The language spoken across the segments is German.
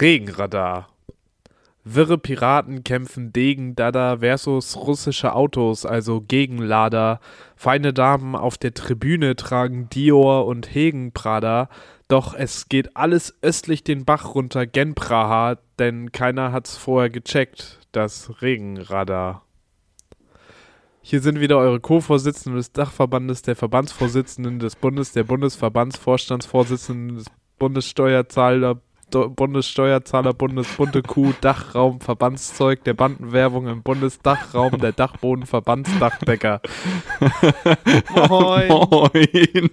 Regenradar. Wirre Piraten kämpfen Degen Dada versus russische Autos, also Gegenlader. Feine Damen auf der Tribüne tragen Dior und Hegen Prada. Doch es geht alles östlich den Bach runter gen Praha, denn keiner hat's vorher gecheckt, das Regenradar. Hier sind wieder eure Co-Vorsitzenden des Dachverbandes, der Verbandsvorsitzenden des Bundes, der Bundesverbandsvorstandsvorsitzenden des Bundessteuerzahler, Bundessteuerzahler, Bundesbunde Kuh, Dachraum, Verbandszeug der Bandenwerbung im Bundesdachraum, der Dachbodenverbandsdachdecker. Moin. Moin.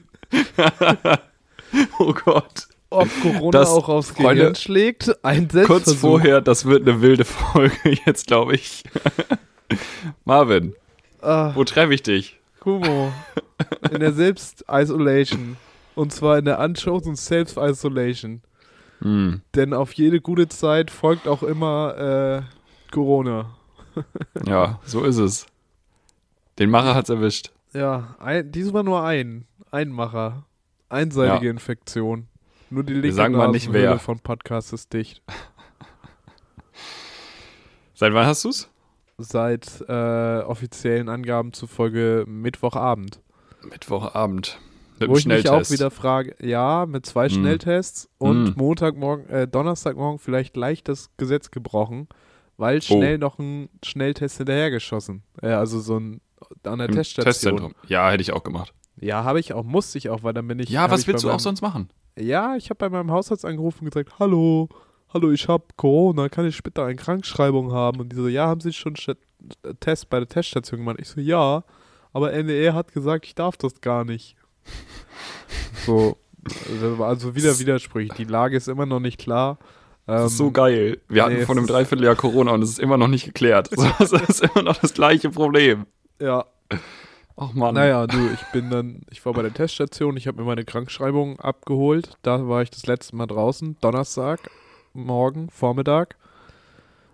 oh Gott. Ob Corona Das, auch aufs Freunde, Gehirn schlägt? Ein Selbstversuch. Kurz vorher, das wird eine wilde Folge jetzt, glaube ich. Marvin, Ah, wo treffe ich dich? Kumo. In der Selbst-Isolation. Und zwar in der Unchosen Self-Isolation. Hm, Denn auf jede gute Zeit folgt auch immer äh, Corona. ja, so ist es. Den Macher hat's erwischt. Ja, ein, diesmal nur ein. Einmacher. Einseitige Ja. Infektion. Nur die linke sagen mal nicht wer. von Podcast ist dicht. Seit wann hast du's? Seit äh, offiziellen Angaben zufolge Mittwochabend. Mittwochabend. Mit Wo ich mich auch wieder frage, ja, mit zwei Mm. Schnelltests und Mm. Montagmorgen, äh, Donnerstagmorgen vielleicht leicht das Gesetz gebrochen, Oh. weil schnell noch ein Schnelltest hinterhergeschossen. Äh, also so ein an der Im Teststation. Testzentrum. Ja, hätte ich auch gemacht. Ja, habe ich auch, musste ich auch, weil dann bin ich. Ja, was willst du auch meinem- sonst machen? Ja, ich habe bei meinem Hausarzt angerufen und gesagt, hallo, hallo, ich habe Corona, kann ich später eine Krankschreibung haben? Und die so, ja, haben Sie schon Sch- Test bei der Teststation gemacht? Ich so, ja, aber NDR hat gesagt, ich darf das gar nicht. so, also- also wieder widersprüchlich. Die Lage ist immer noch nicht klar. Das ist Ähm, so geil. Wir hatten nee, vor es einem Dreivierteljahr Corona und es ist immer noch nicht geklärt. Es ist immer noch das gleiche Problem. Ja, Ach man. naja, du, ich bin dann, ich war bei der Teststation, ich habe mir meine Krankschreibung abgeholt. Da war ich das letzte Mal draußen, Donnerstag, morgen, Vormittag.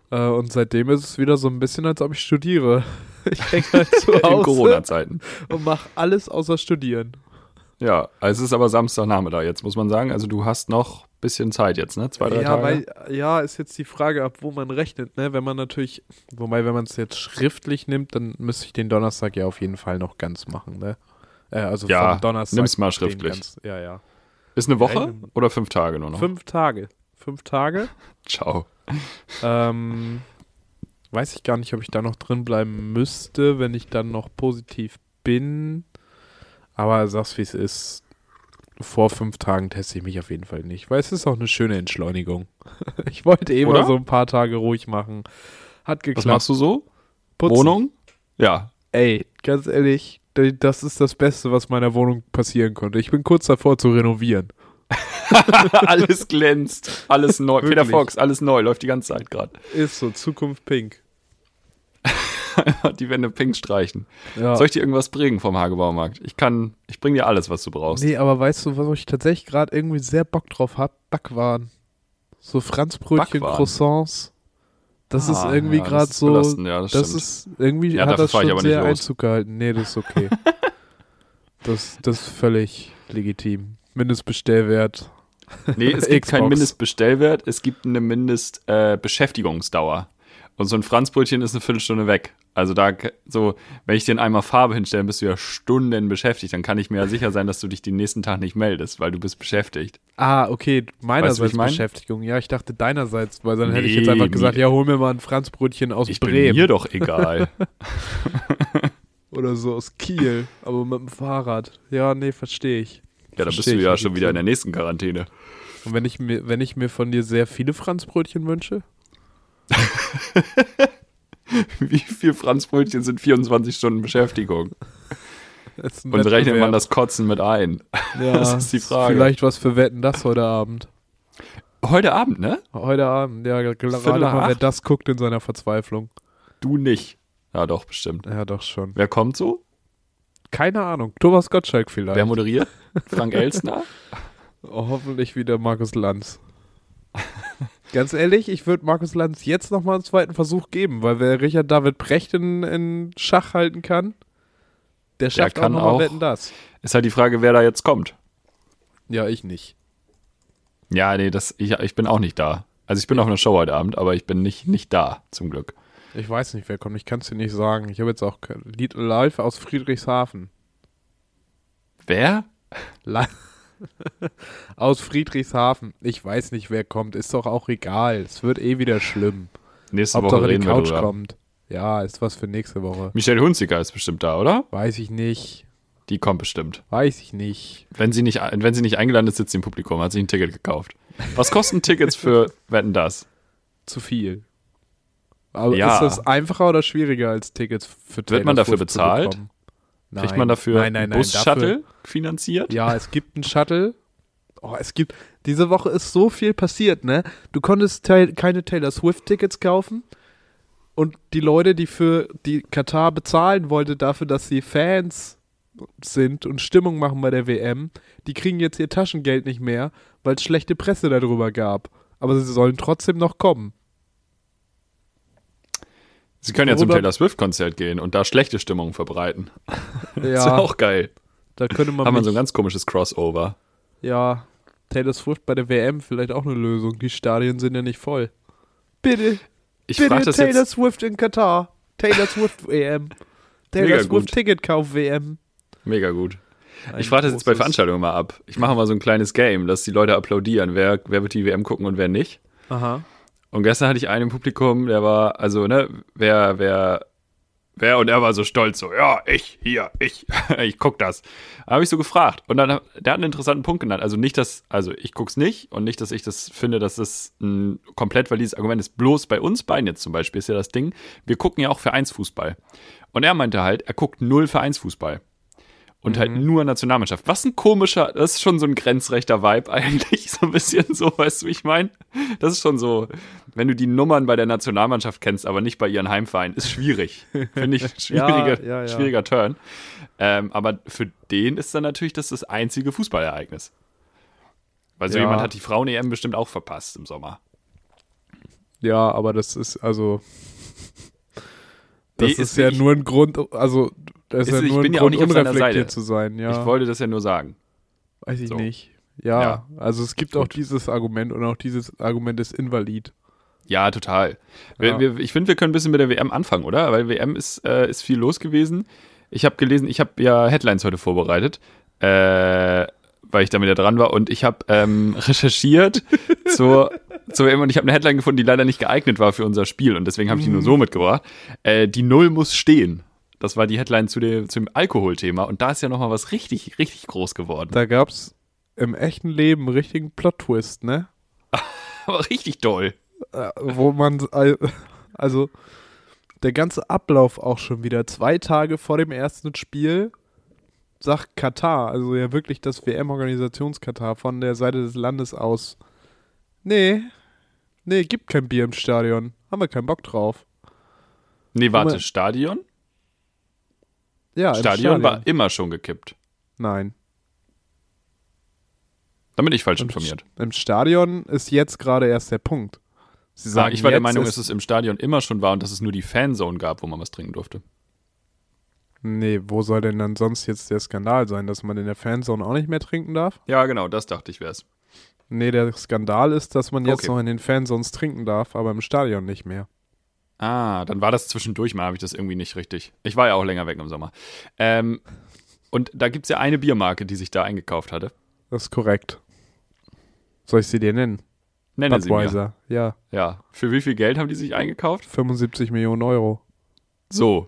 Äh, und seitdem ist es wieder so ein bisschen, als ob ich studiere. Ich hänge halt zu In Hause Corona-Zeiten. und mache alles außer studieren. Ja, also es ist aber Samstagnachmittag jetzt, muss man sagen. Also du hast noch ein bisschen Zeit jetzt, ne? Zwei, drei ja, Tage. weil, ja, ist jetzt die Frage, ab wo man rechnet, ne? Wenn man natürlich, wobei, wenn man es jetzt schriftlich nimmt, dann müsste ich den Donnerstag ja auf jeden Fall noch ganz machen, ne? Äh, also Ja, vom Donnerstag. nimm's mal schriftlich. Ganz, ja, ja. ist eine Woche Rechnen. oder fünf Tage nur noch? Fünf Tage. Fünf Tage. Ciao. Ähm, weiß ich gar nicht, ob ich da noch drin bleiben müsste, wenn ich dann noch positiv bin. Aber sag's wie es ist. Vor fünf Tagen teste ich mich auf jeden Fall nicht, weil es ist auch eine schöne Entschleunigung. ich wollte eh mal so ein paar Tage ruhig machen. Hat Was geklappt. machst du so? Putzen. Wohnung? Ja. Ey, ganz ehrlich, das ist das Beste, was meiner Wohnung passieren konnte. Ich bin kurz davor zu renovieren. alles glänzt. Alles neu. Peter Wirklich. Fox, alles neu. Läuft die ganze Zeit gerade. Ist so, Zukunft pink. die Wände pink streichen. Ja. Soll ich dir irgendwas bringen vom Hagebaumarkt? Ich kann, ich bring dir alles, was du brauchst. Nee, aber weißt du, wo ich tatsächlich gerade irgendwie sehr Bock drauf habe? Backwaren. So Franzbrötchen, Backwaren? Croissants. Das ist Ah, irgendwie ja, gerade ist so. belastend, ja, das das ist irgendwie Ja, hat das schon aber nicht sehr los. Einzug gehalten. Nee, das ist okay. das, das ist völlig legitim. Mindestbestellwert. Nee, es gibt keinen. Mindestbestellwert, es gibt eine Mindestbeschäftigungsdauer. Äh. Und so ein Franzbrötchen ist eine Viertelstunde weg. Also da, so, wenn ich dir in einmal Farbe hinstelle, bist du ja Stunden beschäftigt. Dann kann ich mir ja sicher sein, dass du dich den nächsten Tag nicht meldest, weil du bist beschäftigt. Ah, okay, meinerseits Weißt du, ich mein? Beschäftigung. Ja, ich dachte deinerseits, weil dann hätte ich jetzt Nee, einfach gesagt, mir- ja, hol mir mal ein Franzbrötchen aus Ich bin Bremen mir doch egal. oder so aus Kiel, aber mit dem Fahrrad. Ja, nee, verstehe ich. ja, da bist du ja schon wieder in der nächsten Quarantäne. Und wenn ich mir, wenn ich mir von dir sehr viele Franzbrötchen wünsche? Wie viel Franzbrötchen sind 24 Stunden Beschäftigung? Und rechnet man das Kotzen mit ein? Ja, das ist die Frage. Vielleicht was für Wetten das heute Abend. Heute Abend, ne? Heute Abend, ja, gerade mal, wer das guckt in seiner Verzweiflung. Du nicht. Ja, doch, bestimmt. Ja, doch schon. Wer kommt so? Keine Ahnung. Thomas Gottschalk vielleicht. Wer moderiert? Frank Elstner? Oh, hoffentlich wieder Markus Lanz. Ganz ehrlich, ich würde Markus Lanz jetzt nochmal einen zweiten Versuch geben, weil wer Richard David Brecht in, in Schach halten kann, der schafft kann auch nochmal Wetten das. Ist halt die Frage, wer da jetzt kommt. Ja, ich nicht. Ja, nee, das, ich, ich bin auch nicht da. Also ich bin auf einer Show heute Abend, aber ich bin nicht, nicht da, zum Glück. Ich weiß nicht, wer kommt. Ich kann es dir nicht sagen. Ich habe jetzt auch Lied live aus Friedrichshafen. Wer? Li aus Friedrichshafen. Ich weiß nicht, wer kommt. Ist doch auch egal. Es wird eh wieder schlimm. Nächste Hauptsache Woche die reden wir Couch kommt. Ja, ist was für nächste Woche. Michelle Hunziker ist bestimmt da, oder? Weiß ich nicht. Die kommt bestimmt. Weiß ich nicht. Wenn sie nicht, wenn sie nicht eingeladen ist, sitzt sie im Publikum, hat sich ein Ticket gekauft. Was kosten Tickets für Wetten das? Zu viel. Aber Ja. ist das einfacher oder schwieriger als Tickets für Taylor man dafür bezahlt? Bekommen? Kriegt Nein. man dafür nein, nein, einen nein, Bus-Shuttle finanziert? Ja, es gibt einen Shuttle. Oh, es gibt. Diese Woche ist so viel passiert, ne? Du konntest keine Taylor Swift-Tickets kaufen. Und die Leute, die für die Katar bezahlen wollte, dafür, dass sie Fans sind und Stimmung machen bei der WM, die kriegen jetzt ihr Taschengeld nicht mehr, weil es schlechte Presse darüber gab. Aber sie sollen trotzdem noch kommen. Sie können ja zum Taylor Swift-Konzert gehen und da schlechte Stimmung verbreiten. Ja, ist ja auch geil. da könnte man Haben wir so ein ganz komisches Crossover. Ja, Taylor Swift bei der WM vielleicht auch eine Lösung. Die Stadien sind ja nicht voll. Bitte, Ich bitte das Taylor jetzt. Swift in Katar. Taylor Swift WM. Taylor Mega Swift. Ticketkauf WM. Mega gut. Ein Ich frage das jetzt bei Veranstaltungen mal ab. Ich mache mal so ein kleines Game, dass die Leute applaudieren. Wer, wer wird die WM gucken und wer nicht? Aha. Und gestern hatte ich einen im Publikum, der war, also, ne, wer, wer, wer, und er war so stolz, so, ja, ich, hier, ich, ich guck das. Da habe ich so gefragt. Und dann, der hat einen interessanten Punkt genannt. Also nicht, dass, also ich guck's nicht und nicht, dass ich das finde, dass das ein komplett valides Argument ist. Bloß bei uns beiden jetzt zum Beispiel ist ja das Ding, wir gucken ja auch Vereinsfußball. Und er meinte halt, er guckt null Vereinsfußball. Und halt nur Nationalmannschaft. Was ein komischer, das ist schon so ein grenzrechter Vibe eigentlich, so ein bisschen so, weißt du, wie ich meine? Das ist schon so, wenn du die Nummern bei der Nationalmannschaft kennst, aber nicht bei ihren Heimverein, ist schwierig. Finde ich schwieriger, Ja, ja, ja. schwieriger Turn. Ähm, aber für den ist dann natürlich das das einzige Fußballereignis. Weil so jemand hat die Frauen-EM bestimmt auch verpasst im Sommer. Ja, aber das ist also. Das ist, ist ja nur ein Grund, also das ist, Ist- ja ich nur bin ein ja auch nicht auf seiner Seite. zu sein, ja. Ich wollte das ja nur sagen. Weiß ich So. nicht. Ja, Ja. also es gibt auch dieses Argument und auch dieses Argument ist invalid. Ja, total. Wir, Ja. Wir, ich finde, wir können ein bisschen mit der WM anfangen, oder? Weil WM ist, äh, ist viel los gewesen. Ich habe gelesen, ich habe ja Headlines heute vorbereitet, äh, weil ich damit ja dran war. Und ich habe ähm, recherchiert zur, zur WM und ich habe eine Headline gefunden, die leider nicht geeignet war für unser Spiel. Und deswegen habe ich die nur so mitgebracht. Äh, die Null muss stehen. Das war die Headline zu dem, zum Alkoholthema. Und da ist ja nochmal was richtig, richtig groß geworden. Da gab es im echten Leben einen richtigen Plot-Twist, ne? Aber richtig doll. Äh, wo man, al- also der ganze Ablauf auch schon wieder zwei Tage vor dem ersten Spiel sagt Katar, also ja wirklich das WM-Organisationskatar von der Seite des Landes aus, nee, nee, gibt kein Bier im Stadion, haben wir keinen Bock drauf. Nee, warte. Stadion? Ja, im Stadion war immer schon gekippt. Nein. Damit ich falsch Im, informiert. Im Stadion ist jetzt gerade erst der Punkt. Sie Ja, sagen, ich war der Meinung, ist, dass es im Stadion immer schon war und dass es nur die Fanzone gab, wo man was trinken durfte. Nee, wo soll denn dann sonst jetzt der Skandal sein, dass man in der Fanzone auch nicht mehr trinken darf? Ja, genau, das dachte ich wär's. Nee, der Skandal ist, dass man jetzt Okay. noch in den Fanzones trinken darf, aber im Stadion nicht mehr. Ah, dann war das zwischendurch mal, habe ich das irgendwie nicht richtig. Ich war ja auch länger weg im Sommer. Ähm, und da gibt's ja eine Biermarke, die sich da eingekauft hatte. Das ist korrekt. Soll ich sie dir nennen? Nenne sie mir. Budweiser. Ja, Ja. Für wie viel Geld haben die sich eingekauft? 75 Millionen Euro. So.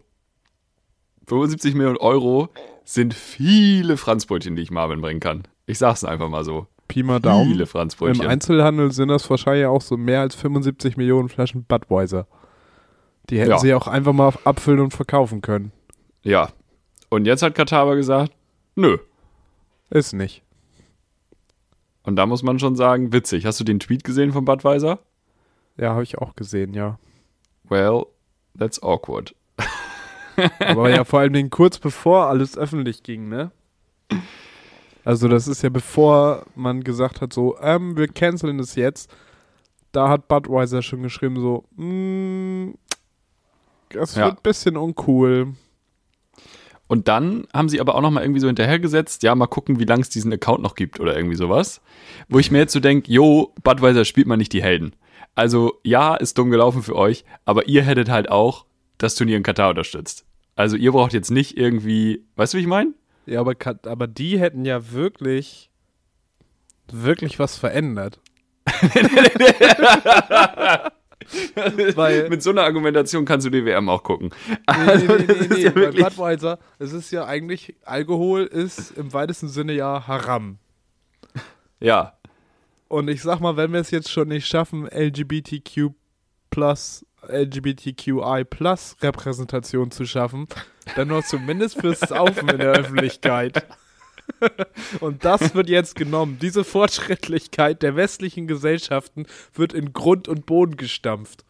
75 Millionen Euro sind viele Franzbrötchen, die ich Marvin bringen kann. Ich sag's einfach mal so. Pi mal Daumen. Viele Im Franzbrötchen. Einzelhandel sind das wahrscheinlich auch so mehr als 75 Millionen Flaschen Budweiser. Die hätten Ja. sie auch einfach mal abfüllen und verkaufen können. Ja. Und jetzt hat Katar aber gesagt, nö. Ist nicht. Und da muss man schon sagen, witzig. Hast du den Tweet gesehen von Budweiser? Ja, habe ich auch gesehen, ja. Well, that's awkward. Aber ja, vor allem den kurz bevor alles öffentlich ging, ne? Also das ist ja bevor man gesagt hat, so, ähm, wir canceln das jetzt. Da hat Budweiser schon geschrieben, so, mm, das Ja. wird ein bisschen uncool. Und dann haben sie aber auch noch mal irgendwie so hinterhergesetzt, ja, mal gucken, wie lange es diesen Account noch gibt oder irgendwie sowas. Wo ich mir jetzt so denke, jo, Budweiser spielt mal nicht die Helden. Also, ja, ist dumm gelaufen für euch, aber ihr hättet halt auch das Turnier in Katar unterstützt. Also, ihr braucht jetzt nicht irgendwie, weißt du, wie ich meine? Ja, aber, aber die hätten ja wirklich, wirklich was verändert. Weil- Mit so einer Argumentation kannst du die WM auch gucken. Nee, Also, nee, nee, nee, nee. ja wirklich- Budweiser, es ist ja eigentlich, Alkohol ist im weitesten Sinne ja Haram. Ja, Und ich sag mal, wenn wir es jetzt schon nicht schaffen, LGBTQ plus, LGBTQI plus Repräsentation zu schaffen, dann noch zumindest fürs Saufen in der Öffentlichkeit. Und das wird jetzt genommen. Diese Fortschrittlichkeit der westlichen Gesellschaften wird in Grund und Boden gestampft.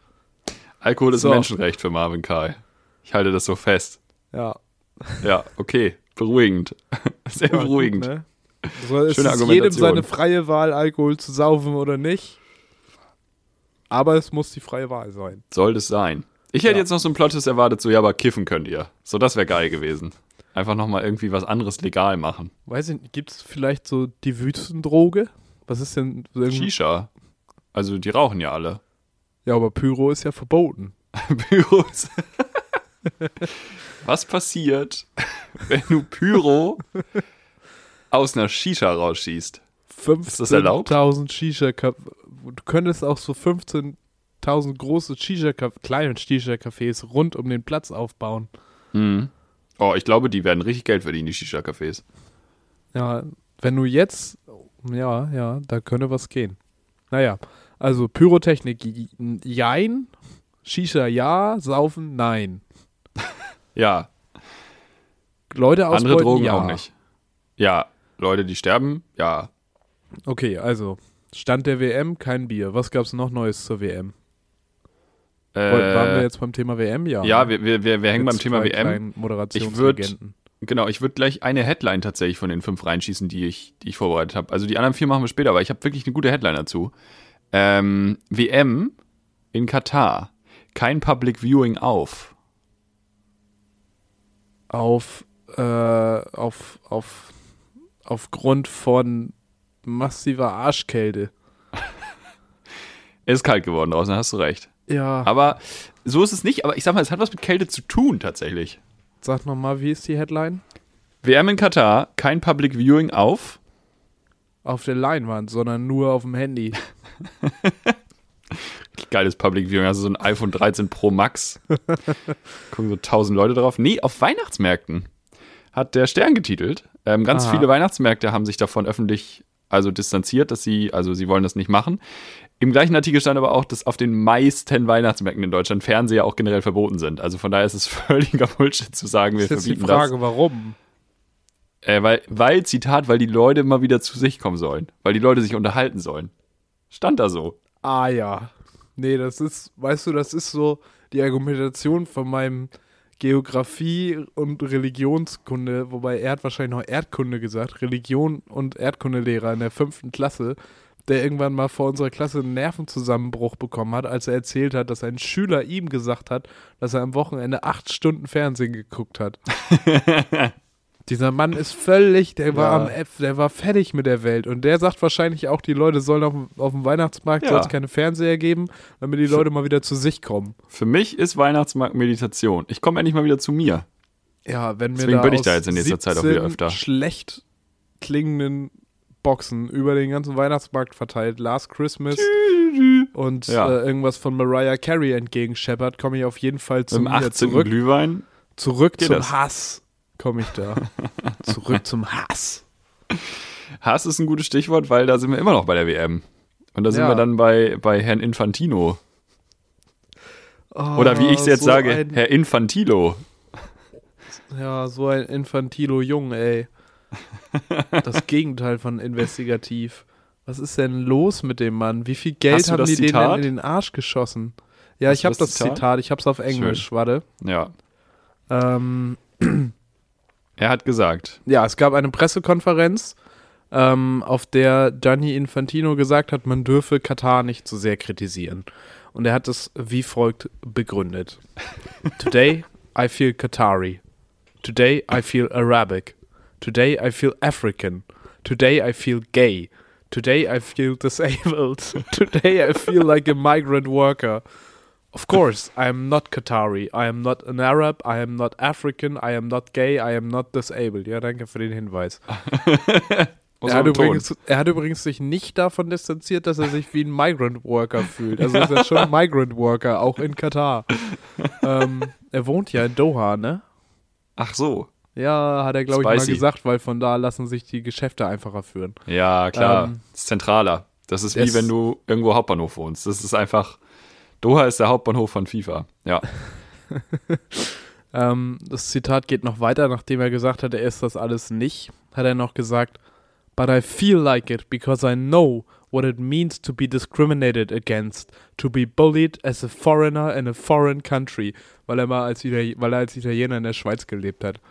Alkohol ist So. ein Menschenrecht für Marvin Kai. Ich halte das so fest. Ja. Ja, okay. Beruhigend. Sehr Ja, beruhigend. Gut, ne? so, es Schöne ist jedem seine freie Wahl, Alkohol zu saufen oder nicht. Aber es muss die freie Wahl sein. Soll das sein. Ich hätte Ja. jetzt noch so einen Plottes erwartet, so, ja, aber kiffen könnt ihr. So, das wäre geil gewesen. Einfach nochmal irgendwie was anderes legal machen. Weiß ich nicht, gibt es vielleicht so die Wüstendroge? Was ist denn so Shisha. Also, die rauchen ja alle. Ja, aber Pyro ist ja verboten. Pyros. Was passiert, wenn du Pyro aus einer Shisha rausschießt? das erlaubt? 15.000 shisha Du könntest auch so 15.000 große shisha kleine Shisha-Cafés rund um den Platz aufbauen. Mhm. Oh, ich glaube, die werden richtig Geld verdienen, die Shisha-Cafés. Ja, wenn du jetzt, ja, ja, da könnte was gehen. Naja, also Pyrotechnik, jein, Shisha ja, Saufen nein. Ja, Leute ausbeuten, andere Drogen ja. auch nicht. Ja, Leute, die sterben, ja. Okay, also Stand der WM, kein Bier. Was gab's noch Neues zur WM? Äh, Waren wir jetzt beim Thema WM? Ja. ja, ne? wir, wir, wir, wir hängen beim Thema WM. kleinen Moderationslegenden. würd- Genau, ich würde gleich eine Headline tatsächlich von den fünf reinschießen, die ich, die ich vorbereitet habe. Also die anderen vier machen wir später, aber ich habe wirklich eine gute Headline dazu. Ähm, WM in Katar. Kein Public Viewing auf. auf, äh, auf, auf, aufgrund von massiver Arschkälte. Es ist kalt geworden draußen, hast du recht. Ja, Aber so ist es nicht, aber ich sag mal, es hat was mit Kälte zu tun tatsächlich. sag nochmal, wie ist die Headline? WM in Katar, kein Public Viewing auf. Auf der Leinwand, sondern nur auf dem Handy. Geiles Public Viewing, also so ein iPhone 13 Pro Max. Gucken so tausend Leute drauf. Nee, auf Weihnachtsmärkten hat der Stern getitelt. Ähm, ganz Aha. viele Weihnachtsmärkte haben sich davon öffentlich also distanziert, dass sie, also sie wollen das nicht machen. Im gleichen Artikel stand aber auch, dass auf den meisten Weihnachtsmärkten in Deutschland Fernseher auch generell verboten sind. Also von daher ist es völliger Bullshit zu sagen, wir ist jetzt die verbieten Frage, warum? das. Äh, weil, weil, Zitat, weil die Leute mal wieder zu sich kommen sollen. Weil die Leute sich unterhalten sollen. Stand da so. Ah ja. Nee, das ist, weißt du, das ist so die Argumentation von meinem Geografie- und Religionskunde, wobei er hat wahrscheinlich noch Erdkunde gesagt, Religion- und Erdkundelehrer in der fünften Klasse, der irgendwann mal vor unserer Klasse einen Nervenzusammenbruch bekommen hat, als er erzählt hat, dass ein Schüler ihm gesagt hat, dass er am Wochenende acht Stunden Fernsehen geguckt hat. Dieser Mann ist völlig, der war Ja. am F, der war fertig mit der Welt. Und der sagt wahrscheinlich auch, die Leute sollen auf, auf dem Weihnachtsmarkt Ja. keine Fernseher geben, damit die Leute mal wieder zu sich kommen. Für mich ist Weihnachtsmarkt Meditation. Ich komme endlich mal wieder zu mir. Ja, wenn wir Deswegen da bin ich da jetzt in nächster Zeit auch wieder 17 öfter. schlecht klingenden Boxen über den ganzen Weihnachtsmarkt verteilt, Last Christmas und Ja. äh, irgendwas von Mariah Carey entgegenscheppert, komme ich auf jeden Fall zu Zum 18. zurück. Glühwein. Zurück Geht zum das? Hass komme ich da. zurück zum Hass. Hass ist ein gutes Stichwort, weil da sind wir immer noch bei der WM. Und da sind Ja. wir dann bei, bei Herrn Infantino. Oder wie ich es jetzt so sage, Ein, Herr Infantilo. ja, so ein Infantilo Jung, ey. Das Gegenteil von investigativ. Was ist denn los mit dem Mann? Wie viel Geld haben die denen Zitat? in den Arsch geschossen? Ja, Hast ich habe das Zitat? Zitat, ich habe es auf Englisch, warte. Ja. Ähm, Er hat gesagt, ja, es gab eine Pressekonferenz, ähm, auf der Gianni Infantino gesagt hat, man dürfe Katar nicht zu sehr kritisieren. Und er hat es wie folgt begründet. Today I feel Qatari. Today I feel Arabic. Today I feel African. Today I feel gay. Today I feel disabled. Today I feel like a migrant worker. Of course, I am not Qatari. I am not an Arab. I am not African. I am not gay. I am not disabled. Ja, danke für den Hinweis. Er hat, übrigens, er hat übrigens sich nicht davon distanziert, dass er sich wie ein Migrant Worker fühlt. Also ist er schon ein Migrant Worker, auch in Katar. ähm, er wohnt ja in Doha, ne? Ach so. Ja, hat er, glaube ich, mal gesagt, weil von da lassen sich die Geschäfte einfacher führen. Ja, klar. Ähm, ist zentraler. Das ist wie wenn du irgendwo Hauptbahnhof wohnst. Das ist einfach. Doha ist der Hauptbahnhof von FIFA. Ja. Ähm, das Zitat geht noch weiter, nachdem er gesagt hat, er ist das alles nicht, hat er noch gesagt, But I feel like it because I know what it means to be discriminated against, to be bullied as a foreigner in a foreign country, weil er mal er als Italiener in der Schweiz gelebt hat.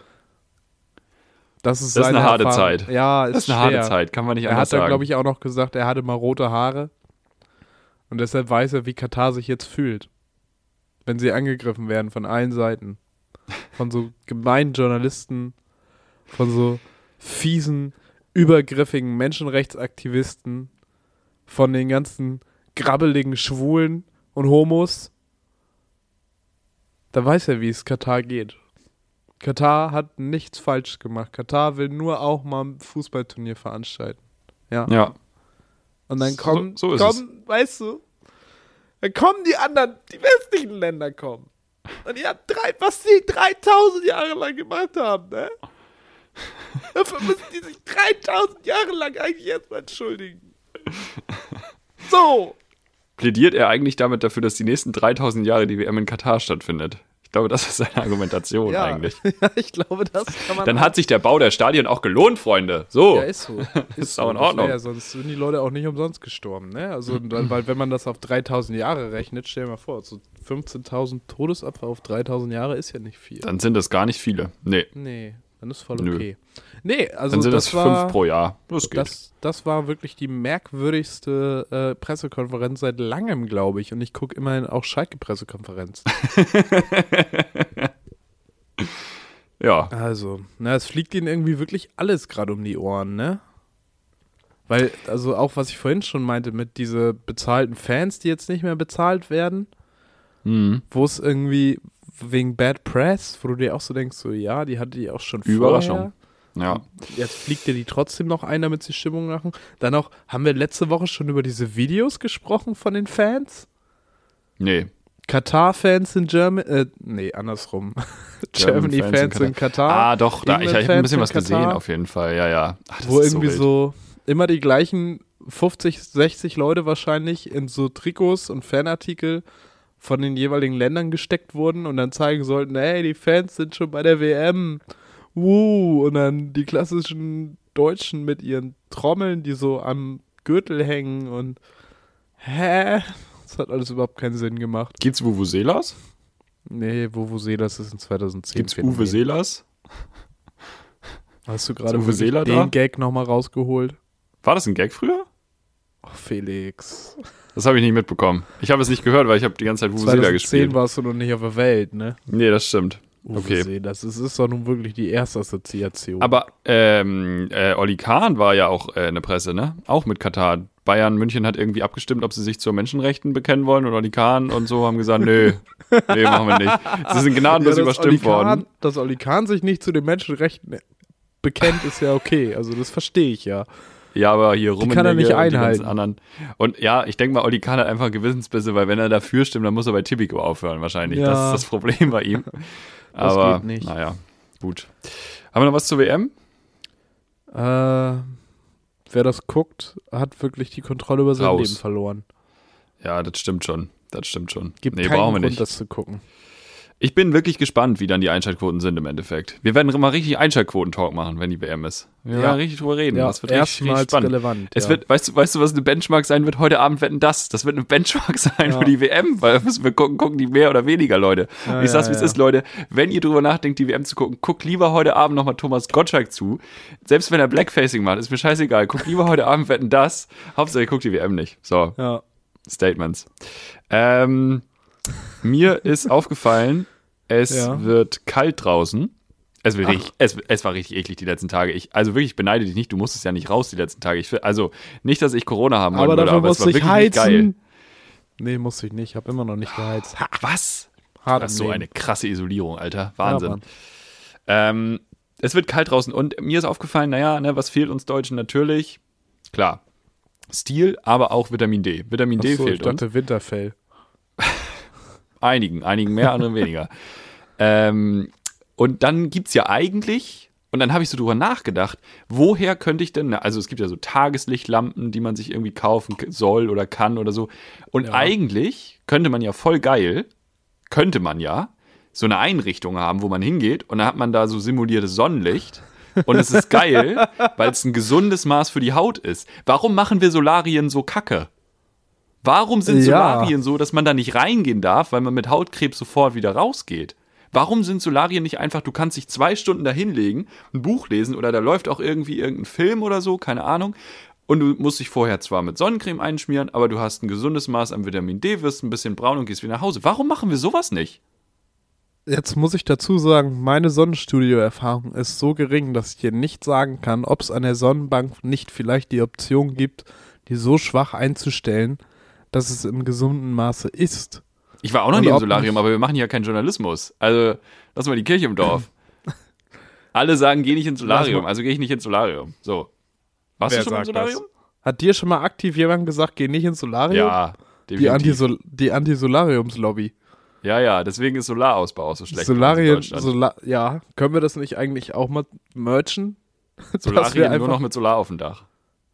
Das ist, Das ist eine harte Erfahrung. Zeit. Ja, ist Das ist eine schwer. harte Zeit, kann man nicht Er anders hat dann, sagen. glaube ich, auch noch gesagt, er hatte mal rote Haare. Und deshalb weiß er, wie Katar sich jetzt fühlt. Wenn sie angegriffen werden von allen Seiten. Von so gemeinen Journalisten, von so fiesen, übergriffigen Menschenrechtsaktivisten, von den ganzen grabbeligen Schwulen und Homos. Da weiß er, wie es Katar geht. Katar hat nichts falsch gemacht. Katar will nur auch mal ein Fußballturnier veranstalten. Ja. ja. Und dann So- kommen, so ist kommen weißt du, dann kommen die anderen, die westlichen Länder kommen. Und ihr habt drei, was die 3000 Jahre lang gemacht haben, ne? Dafür müssen die sich 3000 Jahre lang eigentlich erstmal entschuldigen. So. Plädiert er eigentlich damit dafür, dass die nächsten 3000 Jahre die WM in Katar stattfindet? Ich glaube, das ist seine Argumentation Ja, eigentlich. ja, ich glaube, das kann man Dann hat sich der Bau der Stadien auch gelohnt, Freunde. So. Ja, ist so. Ist auch in Ordnung. Ja, sonst sind die Leute auch nicht umsonst gestorben, ne? Also, dann, weil wenn man das auf 3000 Jahre rechnet, stell dir mal vor, so 15.000 Todesopfer auf 3000 Jahre ist ja nicht viel. Dann sind das gar nicht viele. Nee. Nee, dann ist voll Nö. okay. Nee, also Dann sind das das, war, fünf pro Jahr. Das geht. das, das war wirklich die merkwürdigste äh, Pressekonferenz seit langem, glaube ich. Und ich gucke immerhin auch Schalke-Pressekonferenz. ja. Also, na, es fliegt ihnen irgendwie wirklich alles gerade um die Ohren, ne? Weil, also auch was ich vorhin schon meinte, mit diese bezahlten Fans, die jetzt nicht mehr bezahlt werden, Mhm. wo es irgendwie wegen Bad Press, wo du dir auch so denkst, so ja, die hatte die auch schon Überraschung. vorher. Ja. Jetzt fliegt dir die trotzdem noch ein, damit sie Stimmung machen. Dann auch, haben wir letzte Woche schon über diese Videos gesprochen von den Fans? Nee. Katar-Fans in Germany, äh, nee, andersrum. German Germany-Fans in Katar. Ah, doch, da, ich, ich habe ein bisschen in was gesehen, auf jeden Fall. Ja, ja. Ach, wo irgendwie wild. so, immer die gleichen 50, 60 Leute wahrscheinlich in so Trikots und Fanartikel von den jeweiligen Ländern gesteckt wurden und dann zeigen sollten, hey, die Fans sind schon bei der WM. Wuh, und dann die klassischen Deutschen mit ihren Trommeln, die so am Gürtel hängen und hä? Das hat alles überhaupt keinen Sinn gemacht. Gibt's Vuvuzelas? Nee, Vuvuzelas ist in 2010. Gibt's Phänomen. Uwe Selas? Hast du gerade den da? Gag nochmal rausgeholt? War das ein Gag früher? Oh, Felix. Das habe ich nicht mitbekommen. Ich habe es nicht gehört, weil ich habe die ganze Zeit Vuvuzela 2010 gespielt. warst du noch nicht auf der Welt, ne? Nee, das stimmt. Okay. Okay. Das ist, ist doch nun wirklich die erste Assoziation. Aber ähm, äh, Olli Kahn war ja auch äh, in der Presse, ne? Auch mit Katar. Bayern München hat irgendwie abgestimmt, ob sie sich zu Menschenrechten bekennen wollen und Olli Kahn und so haben gesagt, nö, nee, machen wir nicht. Sie sind gnadenlos dass überstimmt Kahn, worden. Dass Oli Kahn sich nicht zu den Menschenrechten bekennt, ist ja okay. Also das verstehe ich ja. Ja, aber hier rum kann er nicht einhalten. anderen. Und ja, ich denke mal, Olli Kahn hat einfach Gewissensbisse, weil wenn er dafür stimmt, dann muss er bei Tipico aufhören wahrscheinlich. Ja. Das ist das Problem bei ihm. Das aber geht nicht. naja, gut. Haben wir noch was zur WM? Äh, wer das guckt, hat wirklich die Kontrolle über sein Raus. Leben verloren. Ja, das stimmt schon. Das stimmt schon. Gibt nee, keinen brauchen wir Grund, nicht. das zu gucken. Ich bin wirklich gespannt, wie dann die Einschaltquoten sind im Endeffekt. Wir werden mal richtig Einschaltquoten-Talk machen, wenn die WM ist. Wir Ja. werden richtig drüber reden. Ja, das wird richtig, richtig spannend. relevant. Es ja. wird, weißt du, weißt du, was eine Benchmark sein wird? Heute Abend wetten das. Das wird eine Benchmark sein Ja. für die WM, weil müssen wir gucken, gucken die mehr oder weniger Leute. Ja, ich sag's, ja, wie es ist, Leute. Wenn ihr drüber nachdenkt, die WM zu gucken, guckt lieber heute Abend nochmal Thomas Gottschalk zu. Selbst wenn er Blackfacing macht, ist mir scheißegal. Guckt lieber heute Abend wetten das. Hauptsache, ihr guckt die WM nicht. So. ja. Statements. Ähm, mir ist aufgefallen, es Ja. wird kalt draußen. Es, war richtig, es, es war richtig eklig die letzten Tage. Ich, also wirklich, ich beneide dich nicht, du musstest ja nicht raus die letzten Tage. Ich, also nicht, dass ich Corona haben aber wollte, dafür aber es war ich wirklich nicht geil. heizen. Nee, musste ich nicht. Ich habe immer noch nicht geheizt. Ha, Was? hart Das ist so Leben. eine krasse Isolierung, Alter. Ja, Wahnsinn. Mann. ähm, es wird kalt draußen und mir ist aufgefallen, naja, ne, was fehlt uns Deutschen natürlich? Klar, Stil, aber auch Vitamin D. Vitamin D Ach so, ich fehlt uns. dachte Winterfell. Einigen, einigen mehr, anderen weniger. Ähm, und dann gibt's ja eigentlich, und dann habe ich so drüber nachgedacht, woher könnte ich denn, also es gibt ja so Tageslichtlampen, die man sich irgendwie kaufen soll oder kann oder so. Und Ja. eigentlich könnte man ja voll geil, könnte man ja so eine Einrichtung haben, wo man hingeht und dann hat man da so simuliertes Sonnenlicht. Und es ist geil, weil es ein gesundes Maß für die Haut ist. Warum machen wir Solarien so kacke? Warum sind Ja. Solarien so, dass man da nicht reingehen darf, weil man mit Hautkrebs sofort wieder rausgeht? Warum sind Solarien nicht einfach, du kannst dich zwei Stunden da hinlegen, ein Buch lesen oder da läuft auch irgendwie irgendein Film oder so, keine Ahnung. Und du musst dich vorher zwar mit Sonnencreme einschmieren, aber du hast ein gesundes Maß an Vitamin D, wirst ein bisschen braun und gehst wieder nach Hause. Warum machen wir sowas nicht? Jetzt muss ich dazu sagen, meine Sonnenstudio-Erfahrung ist so gering, dass ich dir nicht sagen kann, ob es an der Sonnenbank nicht vielleicht die Option gibt, die so schwach einzustellen, dass es im gesunden Maße ist. Ich war auch noch Und nie im Solarium, aber wir machen hier keinen Journalismus. Also, lass mal die Kirche im Dorf. Alle sagen, geh nicht ins Solarium, also gehe ich nicht ins Solarium. So. Warst Wer du schon im sagt das? Solarium? Hat dir schon mal aktiv jemand gesagt, geh nicht ins Solarium? Ja, Die definitiv. Die Anti-Solariums-Lobby. ja, ja, deswegen ist Solarausbau auch so schlecht. Solarien, Deutschland. Sola ja, können wir das nicht eigentlich auch mal merchen? Solarien nur einfach- noch mit Solar auf dem Dach.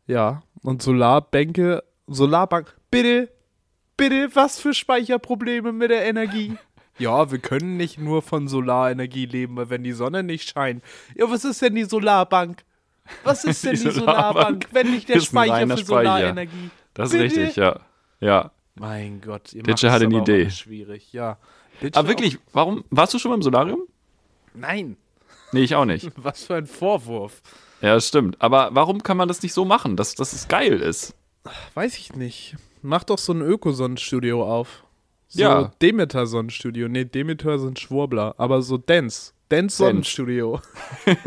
Ja, und Solarbänke, Solarbank, bitte, bitte, was für Speicherprobleme mit der Energie? Ja, wir können nicht nur von Solarenergie leben, weil wenn die Sonne nicht scheint. Ja, was ist denn die Solarbank? Was ist denn die, Die Solarbank, wenn nicht der Speicher für Speicher. Solarenergie? Das ist Bitte? richtig, ja. Ja. Mein Gott, ihr Ditsche macht es eine Idee. Schwierig, ja. Ditsche Aber wirklich, warum, warst du schon mal im Solarium? Nein, Nee, ich auch nicht. was für ein Vorwurf. Ja, das stimmt. Aber warum kann man das nicht so machen, dass, dass es geil ist? Weiß ich nicht. Mach doch so ein Ökosonnenstudio auf. So Ja. Demeter-Sonnenstudio. Nee, Demeter sind Schwurbler, aber so Dance. Dance-Sonnenstudio. Und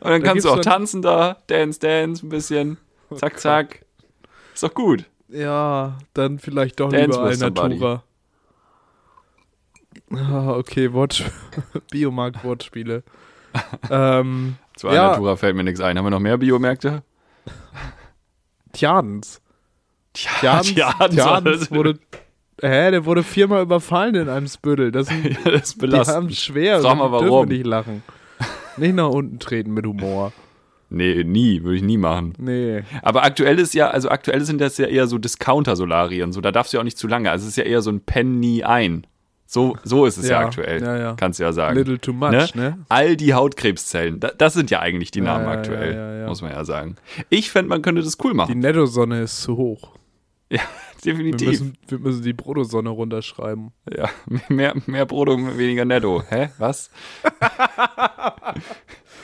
dann Da kannst du auch tanzen da, dance, dance, ein bisschen. Zack, zack. Ist doch gut. Ja, dann vielleicht doch Dance lieber. Alnatura. Ah, okay, Wort Biomarkt-Wortspiele. ähm, Zu Ja. Alnatura fällt mir nichts ein. Haben wir noch mehr Biomärkte? Tjadens. Tja, Tjadens, Tjadens, wurde. Hä, der wurde viermal überfallen in einem Spüttel. Das sind, Ja, das ist die haben belastend. schwer. Die mal, warum. nicht lachen. Nicht nach unten treten mit Humor. Nee, nie, würde ich nie machen. Nee. Aber aktuell ist ja, also aktuell sind das ja eher so Discounter-Solarien. So, da darfst du ja auch nicht zu lange. Also es ist ja eher so ein Penny ein. So, so ist es ja, Ja, aktuell. ja, ja. Kannst du ja sagen. Little too much, ne? All die Hautkrebszellen, da, das sind ja eigentlich die Namen aktuell, muss man ja sagen. Ich fände, man könnte das cool Die machen. Nettosonne ist zu hoch. Ja, Wir definitiv. müssen, wir müssen die Bruttosonne runterschreiben. Ja, mehr, mehr Brutto, weniger Netto. Hä? Was?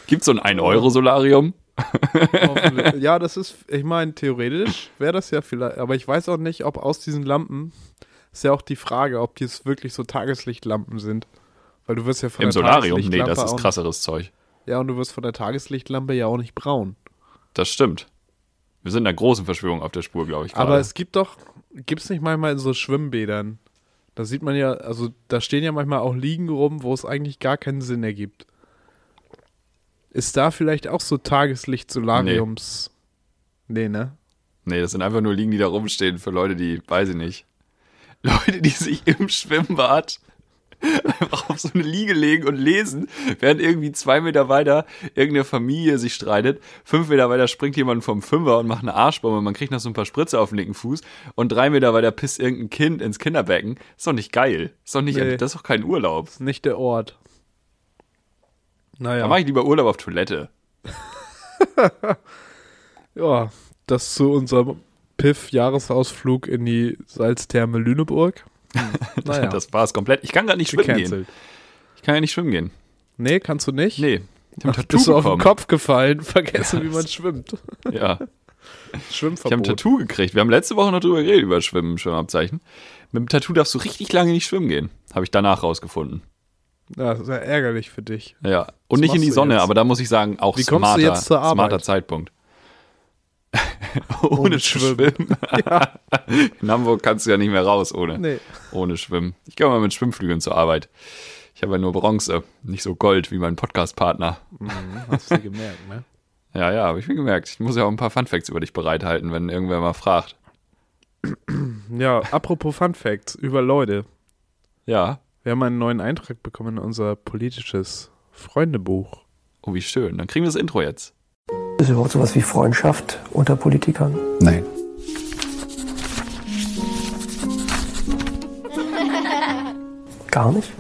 Gibt's so ein 1-Euro-Solarium? Hoffentlich. ja, das ist, ich meine, theoretisch wäre das ja vielleicht, aber ich weiß auch nicht, ob aus diesen Lampen, ist ja auch die Frage, ob die es wirklich so Tageslichtlampen sind. Weil du wirst ja von Im der Solarium? Nee, das ist krasseres Zeug. Ja, und du wirst von der Tageslichtlampe ja auch nicht braun. Das stimmt. Wir sind einer großen Verschwörung auf der Spur, glaube ich. Aber gerade. es gibt doch, gibt es nicht manchmal in so Schwimmbädern, da sieht man ja, also da stehen ja manchmal auch Liegen rum, wo es eigentlich gar keinen Sinn ergibt. Ist da vielleicht auch so Tageslicht-Solariums? Nee. ne? Nee, das sind einfach nur Liegen, die da rumstehen für Leute, die, weiß ich nicht. Leute, die sich im Schwimmbad einfach auf so eine Liege legen und lesen, während irgendwie zwei Meter weiter irgendeine Familie sich streitet. Fünf Meter weiter springt jemand vom Fünfer und macht eine Arschbombe. Man kriegt noch so ein paar Spritze auf den linken Fuß. Und drei Meter weiter pisst irgendein Kind ins Kinderbecken. Ist doch nicht geil. Ist doch nicht, Nee. das ist doch kein Urlaub. Ist nicht der Ort. Naja. Da mache ich lieber Urlaub auf Toilette. Ja, das zu unserem Piff-Jahresausflug in die Salztherme Lüneburg. Naja, Das war es komplett. Ich kann gar nicht schwimmen gehen. Ich kann ja nicht schwimmen gehen. Nee, kannst du nicht? Nee. Ich hab Ach, Tattoo bist du auf den. Kopf gefallen, vergessen, Ja, wie man schwimmt. Ja. Ich habe ein Schwimmverbot. Tattoo gekriegt. Wir haben letzte Woche noch drüber geredet, über Schwimmen, Schwimmabzeichen. Mit dem Tattoo darfst du richtig lange nicht schwimmen gehen. Habe ich danach rausgefunden. Ja, das ist ja ärgerlich für dich. Ja. Und Was nicht in die Sonne, jetzt? aber da muss ich sagen, auch Wie smarter, jetzt zur Arbeit? smarter Zeitpunkt. ohne, Schwimmen. schwimmen. In Hamburg kannst du ja nicht mehr raus ohne, Nee. ohne Schwimmen. Ich gehe mal mit Schwimmflügeln zur Arbeit. Ich habe ja nur Bronze, nicht so Gold wie mein Podcast-Partner. Mhm, hast du gemerkt, ne? Ja, ja, habe ich mir gemerkt. Ich muss ja auch ein paar Funfacts über dich bereithalten, wenn irgendwer mal fragt. Ja, apropos Fun Facts über Leute. Ja. Wir haben einen neuen Eintrag bekommen in unser politisches Freundebuch. Oh, wie schön. Dann kriegen wir das Intro jetzt. Ist überhaupt sowas wie Freundschaft unter Politikern? Nein. Gar nicht?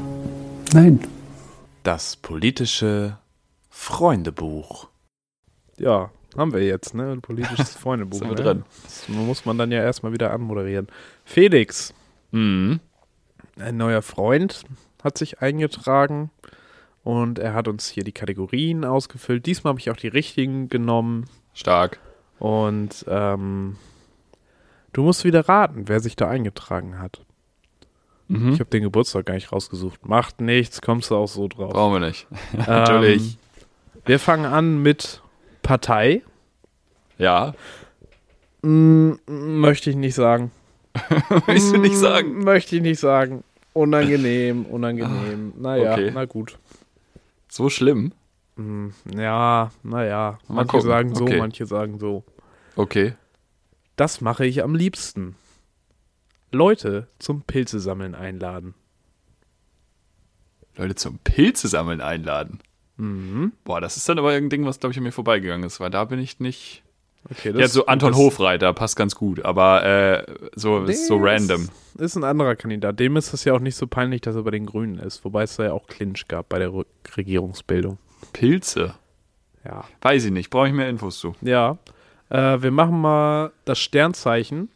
Nein. Das politische Freundebuch. Ja, haben wir jetzt, ne? Ein politisches Freundebuch. Sind wir ne? drin. Das muss man dann ja erstmal wieder anmoderieren. Felix, Mhm. ein neuer Freund, hat sich eingetragen und er hat uns hier die Kategorien ausgefüllt. Diesmal habe ich auch die richtigen genommen Stark. und ähm, du musst wieder raten, wer sich da eingetragen hat. Mhm. Ich habe den Geburtstag gar nicht rausgesucht. Macht nichts, kommst du auch so drauf. Brauchen wir nicht. Ähm, Natürlich. wir fangen an mit Partei. Ja. Mm, möchte ich nicht sagen. Willst du nicht sagen? Mm, Möchte ich nicht sagen. Unangenehm, unangenehm. Naja, okay. na gut. So schlimm? Mm, Ja, naja. Manche gucken. sagen so, Okay. manche sagen so. Okay. Das mache ich am liebsten. Leute zum Pilze sammeln einladen. Leute zum Pilze sammeln einladen. Mhm. Boah, das ist dann aber irgendein Ding, was, glaube ich, an mir vorbeigegangen ist, weil da bin ich nicht. Okay, Ja, so Anton das Hofreiter passt ganz gut, aber äh, so, so random. Ist, ein anderer Kandidat. Dem ist es ja auch nicht so peinlich, dass er bei den Grünen ist. Wobei es da ja auch Clinch gab bei der Regierungsbildung. Pilze? Ja. Weiß ich nicht, brauche ich mehr Infos zu. Ja. Äh, wir machen mal das Sternzeichen.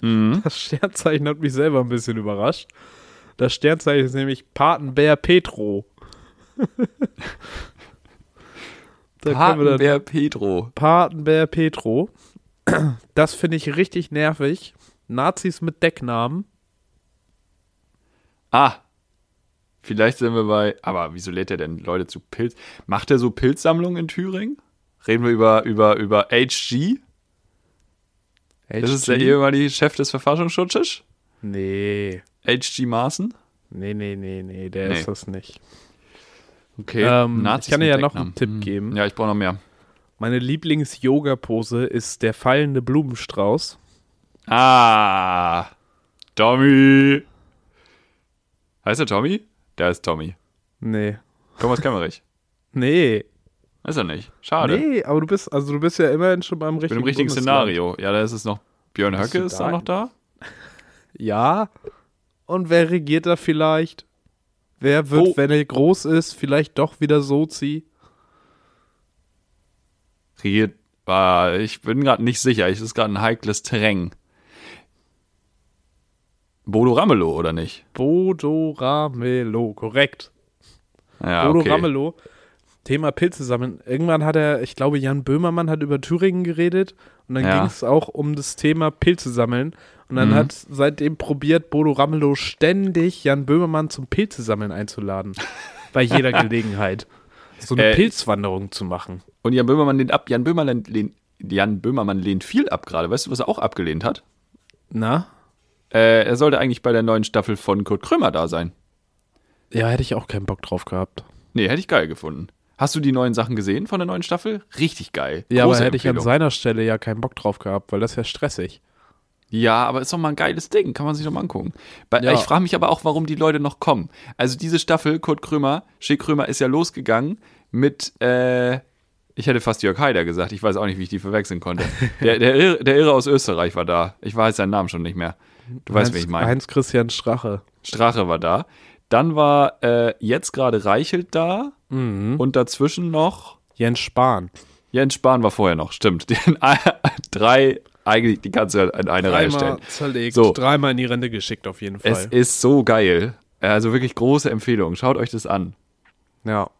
Mhm. Das Sternzeichen hat mich selber ein bisschen überrascht. Das Sternzeichen ist nämlich Patenbär Petro. da Patenbär Pedro. Patenbär Petro. Das finde ich richtig nervig. Nazis mit Decknamen. Ah. Vielleicht sind wir bei. Aber wieso lädt er denn Leute zu Pilz? Macht er so Pilzsammlungen in Thüringen? Reden wir über, über, über HG? Das ist der HG? ehemalige Chef des Verfassungsschutzes? Nee. HG Maaßen? Nee, nee, nee, nee, der Nee. ist das nicht. Okay. Ähm, Nazis ich kann dir ja noch einen. Tipp geben. Ja, ich brauche noch mehr. Meine Lieblings-Yoga-Pose ist der fallende Blumenstrauß. Ah. Tommy. Heißt er Tommy? Der ist Tommy. Nee. Thomas Kemmerich. Nee. Ist er nicht. Schade. Nee, aber du bist, also du bist ja immerhin schon beim Mit richtigen dem richtigen Bundesland. Szenario. Ja, da ist es noch. Björn Höcke ist da? da noch da. Ja. Und wer regiert da vielleicht? Wer wird, Oh. wenn er groß ist, vielleicht doch wieder Sozi? Regiert. Ah, ich bin gerade nicht sicher. Es ist gerade ein heikles Terrain. Bodo Ramelow, oder nicht? Bodo Ramelow, korrekt. Ja, Bodo okay. Ramelow. Thema Pilze sammeln. Irgendwann hat er, ich glaube, Jan Böhmermann hat über Thüringen geredet und dann Ja. ging es auch um das Thema Pilze sammeln. Und dann Mhm. hat seitdem probiert Bodo Ramelow ständig Jan Böhmermann zum Pilze sammeln einzuladen. bei jeder Gelegenheit. So eine Äh, Pilzwanderung zu machen. Und Jan Böhmermann lehnt ab. Jan Böhmermann lehnt, Jan Böhmermann lehnt viel ab gerade. Weißt du, was er auch abgelehnt hat? Na? Äh, er sollte eigentlich bei der neuen Staffel von Kurt Krömer da sein. Ja, hätte ich auch keinen Bock drauf gehabt. Nee, hätte ich geil gefunden. Hast du die neuen Sachen gesehen von der neuen Staffel? Richtig geil. Ja, Große aber hätte ich an Empfehlung. seiner Stelle ja keinen Bock drauf gehabt, weil das wäre stressig. Ja, aber ist doch mal ein geiles Ding, kann man sich doch mal angucken. Bei, Ja. Ich frage mich aber auch, warum die Leute noch kommen. Also diese Staffel, Kurt Krömer, Schick Krömer ist ja losgegangen mit, äh, ich hätte fast Jörg Haider gesagt, ich weiß auch nicht, wie ich die verwechseln konnte. Der, der, Irre, der Irre aus Österreich war da. Ich weiß seinen Namen schon nicht mehr. Du weißt, wen ich meine. Heinz Christian Strache. Strache war da. Dann war äh, jetzt gerade Reichelt da Mhm. und dazwischen noch Jens Spahn. Jens Spahn war vorher noch, stimmt. Den, drei, eigentlich, die kannst du in eine Reihe stellen. Dreimal zerlegt, So. dreimal in die Rente geschickt auf jeden Fall. Es ist so geil. Also wirklich große Empfehlung. Schaut euch das an. Ja.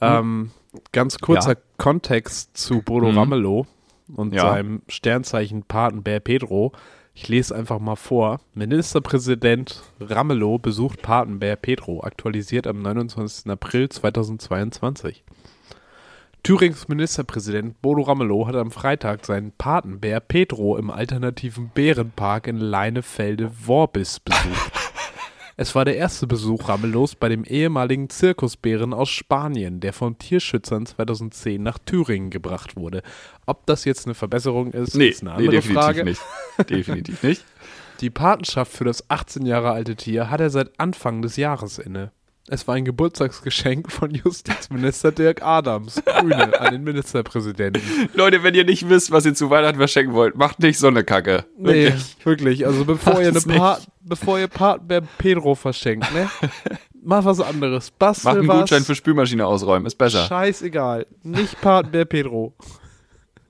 Ähm, ganz kurzer Ja. Kontext zu Bodo Mhm. Ramelow und Ja. seinem Sternzeichen Patenbär Pedro. Ich lese einfach mal vor. Ministerpräsident Ramelow besucht Patenbär Petro, aktualisiert am 29. April 2022. Thürings Ministerpräsident Bodo Ramelow hat am Freitag seinen Patenbär Petro im alternativen Bärenpark in Leinefelde-Worbis besucht. Es war der erste Besuch Ramelows bei dem ehemaligen Zirkusbären aus Spanien, der von Tierschützern 2010 nach Thüringen gebracht wurde. Ob das jetzt eine Verbesserung ist, Nee, ist eine nee andere definitiv Frage. nicht. Definitiv nicht. Die Patenschaft für das 18 Jahre alte Tier hat er seit Anfang des Jahres inne. Es war ein Geburtstagsgeschenk von Justizminister Dirk Adams, Grüne, an den Ministerpräsidenten. Leute, wenn ihr nicht wisst, was ihr zu Weihnachten verschenken wollt, macht nicht so eine Kacke. Nee, wirklich. Also bevor Macht ihr, eine pa bevor ihr Patenbär Pedro verschenkt, ne? Mach was anderes. Bastel Macht einen was. Gutschein für Spülmaschine ausräumen, ist besser. Scheißegal. Nicht Patenbär Pedro.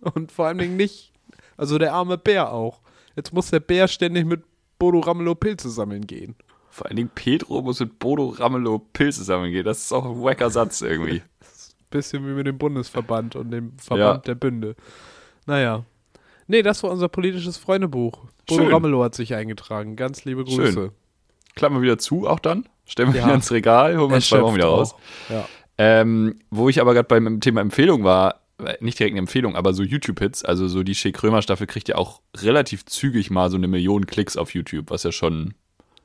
Und vor allen Dingen nicht, also der arme Bär auch. Jetzt muss der Bär ständig mit Bodo Ramelow Pilze sammeln gehen. Vor allen Dingen Pedro muss mit Bodo Ramelow Pilze sammeln gehen. Das ist auch ein wacker Satz irgendwie. Bisschen wie mit dem Bundesverband und dem Verband Ja. der Bünde. Naja. Nee, das war unser politisches Freundebuch. Bodo Schön. Ramelow hat sich eingetragen. Ganz liebe Grüße. Schön. Klappen wir wieder zu, auch dann. Stellen wir Ja. wieder ins Regal, holen wir uns zwei Wochen wieder raus. Ja. Ähm, wo ich aber gerade beim Thema Empfehlung war, äh, nicht direkt eine Empfehlung, aber so YouTube-Hits, also so die Shea Krömer Staffel kriegt ja auch relativ zügig mal so eine Million Klicks auf YouTube, was ja schon,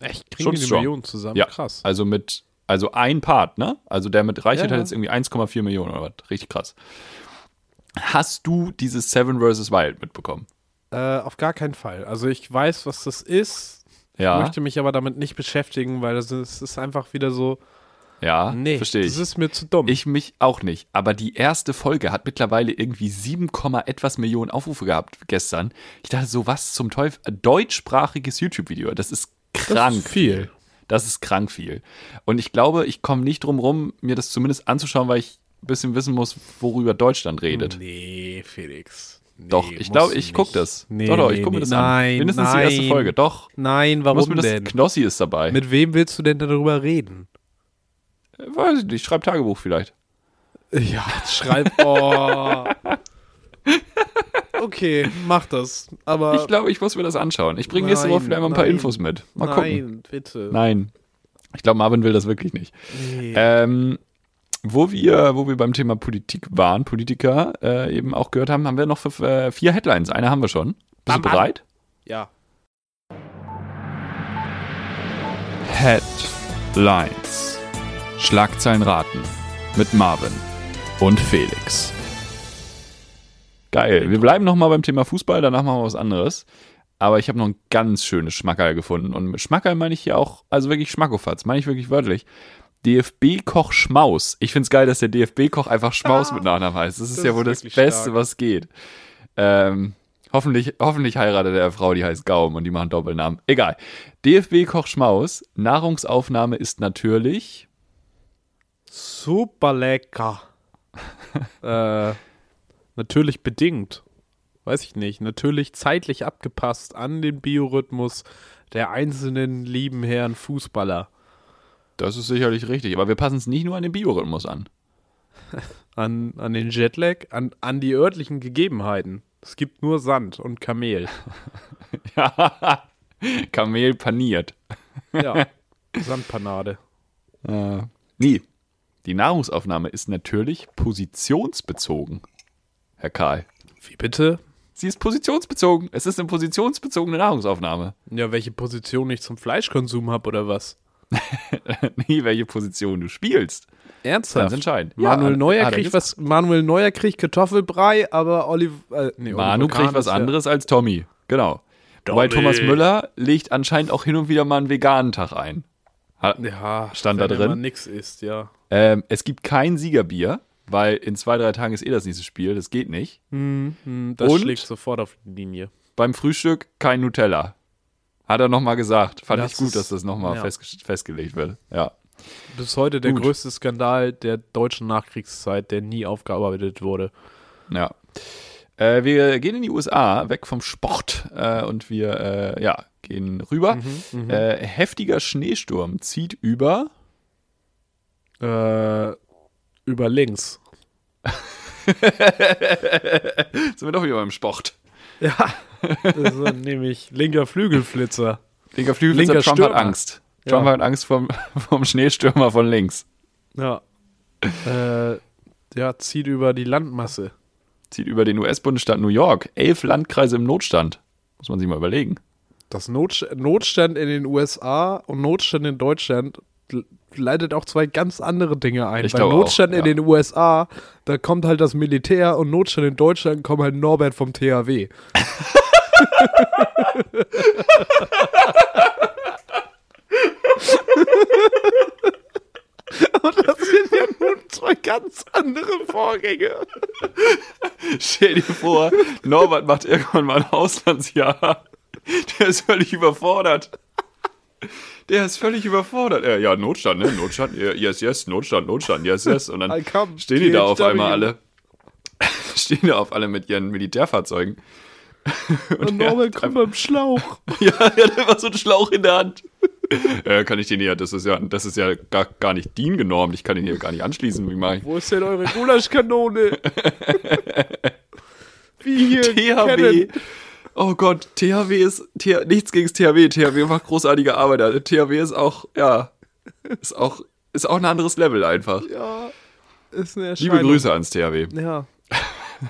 Echt? Schon Kriegen die eine strong. Million zusammen? ja, Krass. also mit, also ein Part, ne? Also der mit Reichweite Ja, hat jetzt irgendwie 1,4 Millionen oder was, richtig krass. Hast du dieses Seven vs. Wild mitbekommen? Äh, auf gar keinen Fall. Also ich weiß, was das ist. Ja, möchte mich aber damit nicht beschäftigen, weil das ist, ist einfach wieder so, ja, nee, verstehe das ich. ist mir zu dumm. Ich mich auch nicht. Aber die erste Folge hat mittlerweile irgendwie 7, Komma etwas Millionen Aufrufe gehabt gestern. Ich dachte so, was zum Teufel? Deutschsprachiges YouTube-Video. Das ist das krank. ist viel. Das ist krank viel. Und ich glaube, ich komme nicht drum rum, mir das zumindest anzuschauen, weil ich ein bisschen wissen muss, worüber Deutschland redet. Nee, Felix. Nee, Doch, ich glaube, ich gucke das. Nee, doch, doch, ich gucke mir nee. das an. Nein, Mindestens nein. die erste Folge. Doch. Nein, warum mir das, denn? Knossi ist dabei. Mit wem willst du denn darüber reden? Weiß ich nicht, schreib Tagebuch vielleicht. Ja, schreib. Oh. okay, mach das. Aber Ich glaube, ich muss mir das anschauen. Ich bringe nächste Woche Nein, vielleicht mal ein paar nein. Infos mit. Mal gucken. nein, bitte. Nein. Ich glaube, Marvin will das wirklich nicht. Nee. Ähm, wo wir, wo wir beim Thema Politik waren, Politiker äh, eben auch gehört haben, haben wir noch fünf, äh, vier Headlines. Eine haben wir schon. Bist Bam, du bereit? Ja. Headlines. Schlagzeilen raten. Mit Marvin und Felix. Geil. Wir bleiben noch mal beim Thema Fußball, danach machen wir was anderes. Aber ich habe noch ein ganz schönes Schmackerl gefunden. Und mit Schmackerl meine ich hier auch, also wirklich Schmackofatz, meine ich wirklich wörtlich. DFB-Koch Schmaus. Ich finde es geil, dass der DFB-Koch einfach Schmaus mit Nachnamen heißt. Das ist Das ja ist wohl das Beste, stark. was geht. Ähm, hoffentlich, hoffentlich heiratet er eine Frau, die heißt Gaum und die machen Doppelnamen. Egal. DFB-Koch Schmaus. Nahrungsaufnahme ist natürlich. Super lecker. äh, natürlich bedingt. Weiß ich nicht. Natürlich zeitlich abgepasst an den Biorhythmus der einzelnen lieben Herren Fußballer. Das ist sicherlich richtig, aber wir passen es nicht nur an den Biorhythmus an. An, an den Jetlag, an, an die örtlichen Gegebenheiten. Es gibt nur Sand und Kamel. Ja, Kamel paniert. Ja. Sandpanade. Äh, nee, die Nahrungsaufnahme ist natürlich positionsbezogen, Herr Karl. Wie bitte? Sie ist positionsbezogen. Es ist eine positionsbezogene Nahrungsaufnahme. Ja, welche Position ich zum Fleischkonsum habe oder was? Nie welche Position du spielst. Ernsthaft? Ganz entscheidend. Manuel Ja, Neuer er kriegt was. Manuel Neuer kriegt Kartoffelbrei, aber Oliver. Äh, nee, Manu Oliver kriegt was ja- anderes als Tommy. Genau. Tommy. Thomas Müller legt anscheinend auch hin und wieder mal einen veganen Tag ein. Ha- Ja, Stand da wenn drin? man nix isst, ja. Ähm, es gibt kein Siegerbier, weil in zwei, drei Tagen ist eh das nächste Spiel. Das geht nicht. Hm, das Und? schlägt sofort auf die Linie. Beim Frühstück kein Nutella. Hat er nochmal gesagt. Fand Das ich gut, ist- dass das nochmal ja. festge festgelegt wird. Ja. Bis heute der Gut. größte Skandal der deutschen Nachkriegszeit, der nie aufgearbeitet wurde. Ja. Äh, wir gehen in die USA, weg vom Sport äh, und wir äh, ja, gehen rüber. Mhm, Äh, heftiger Schneesturm zieht über. Über links. Sind wir doch wieder beim Sport. Ja, das ist nämlich linker Flügelflitzer. Linker Flügelflitzer, Linker Trump Stürmer. hat Angst. Trump Ja. hat Angst vom, vom Schneestürmer von links. Ja. äh, ja, zieht über die Landmasse. Zieht über den US-Bundesstaat New York. Elf Landkreise im Notstand. Muss man sich mal überlegen. Das Not Notstand in den USA und Notstand in Deutschland leitet auch zwei ganz andere Dinge ein. Ich Bei glaube auch, Notstand in ja. den USA, da kommt halt das Militär und Notstand in Deutschland kommt halt Norbert vom THW. und das sind ja nun zwei ganz andere Vorgänge. Stell dir vor, Norbert macht irgendwann mal ein Auslandsjahr. Der ist völlig überfordert. Der ist völlig überfordert. Äh, ja, Notstand, ne? Notstand, yes, yes, Notstand, Notstand, yes, yes. Und dann come, stehen die da auf einmal alle. Stehen da auf alle mit ihren Militärfahrzeugen. Und Norbert kommt beim Schlauch. Ja, er hat immer so einen Schlauch in der Hand. Äh, kann ich den hier, das ist ja, das ist ja gar, gar nicht DIN genormt, ich kann den hier gar nicht anschließen, wie mache ich? Wo ist denn eure Gulaschkanone? Wie hier THW. Oh Gott, THW ist TH, nichts gegen THW. THW macht großartige Arbeit. Also THW ist auch, ja, ist auch, ist auch ein anderes Level einfach. Ja, ist eine Liebe. Grüße ans THW. Ja.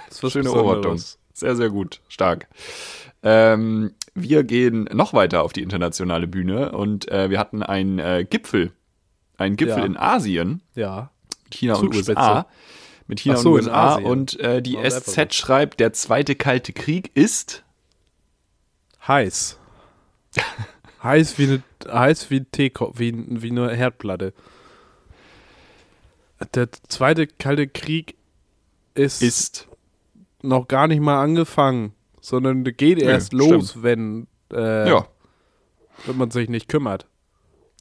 Das was Schöne. Overtung. Sehr, sehr gut. Stark. Ähm, wir gehen noch weiter auf die internationale Bühne und äh, wir hatten einen äh, Gipfel. Einen Gipfel Ja. in Asien. Ja. China und. USA. Mit China so, und USA. Und äh, die SZ schreibt, der zweite Kalte Krieg ist. Heiß. heiß wie eine heiß wie ein Teekopf, wie, wie eine Herdplatte. Der zweite kalte Krieg ist, Ist. noch gar nicht mal angefangen, sondern geht erst los, wenn, äh, Ja. wenn man sich nicht kümmert.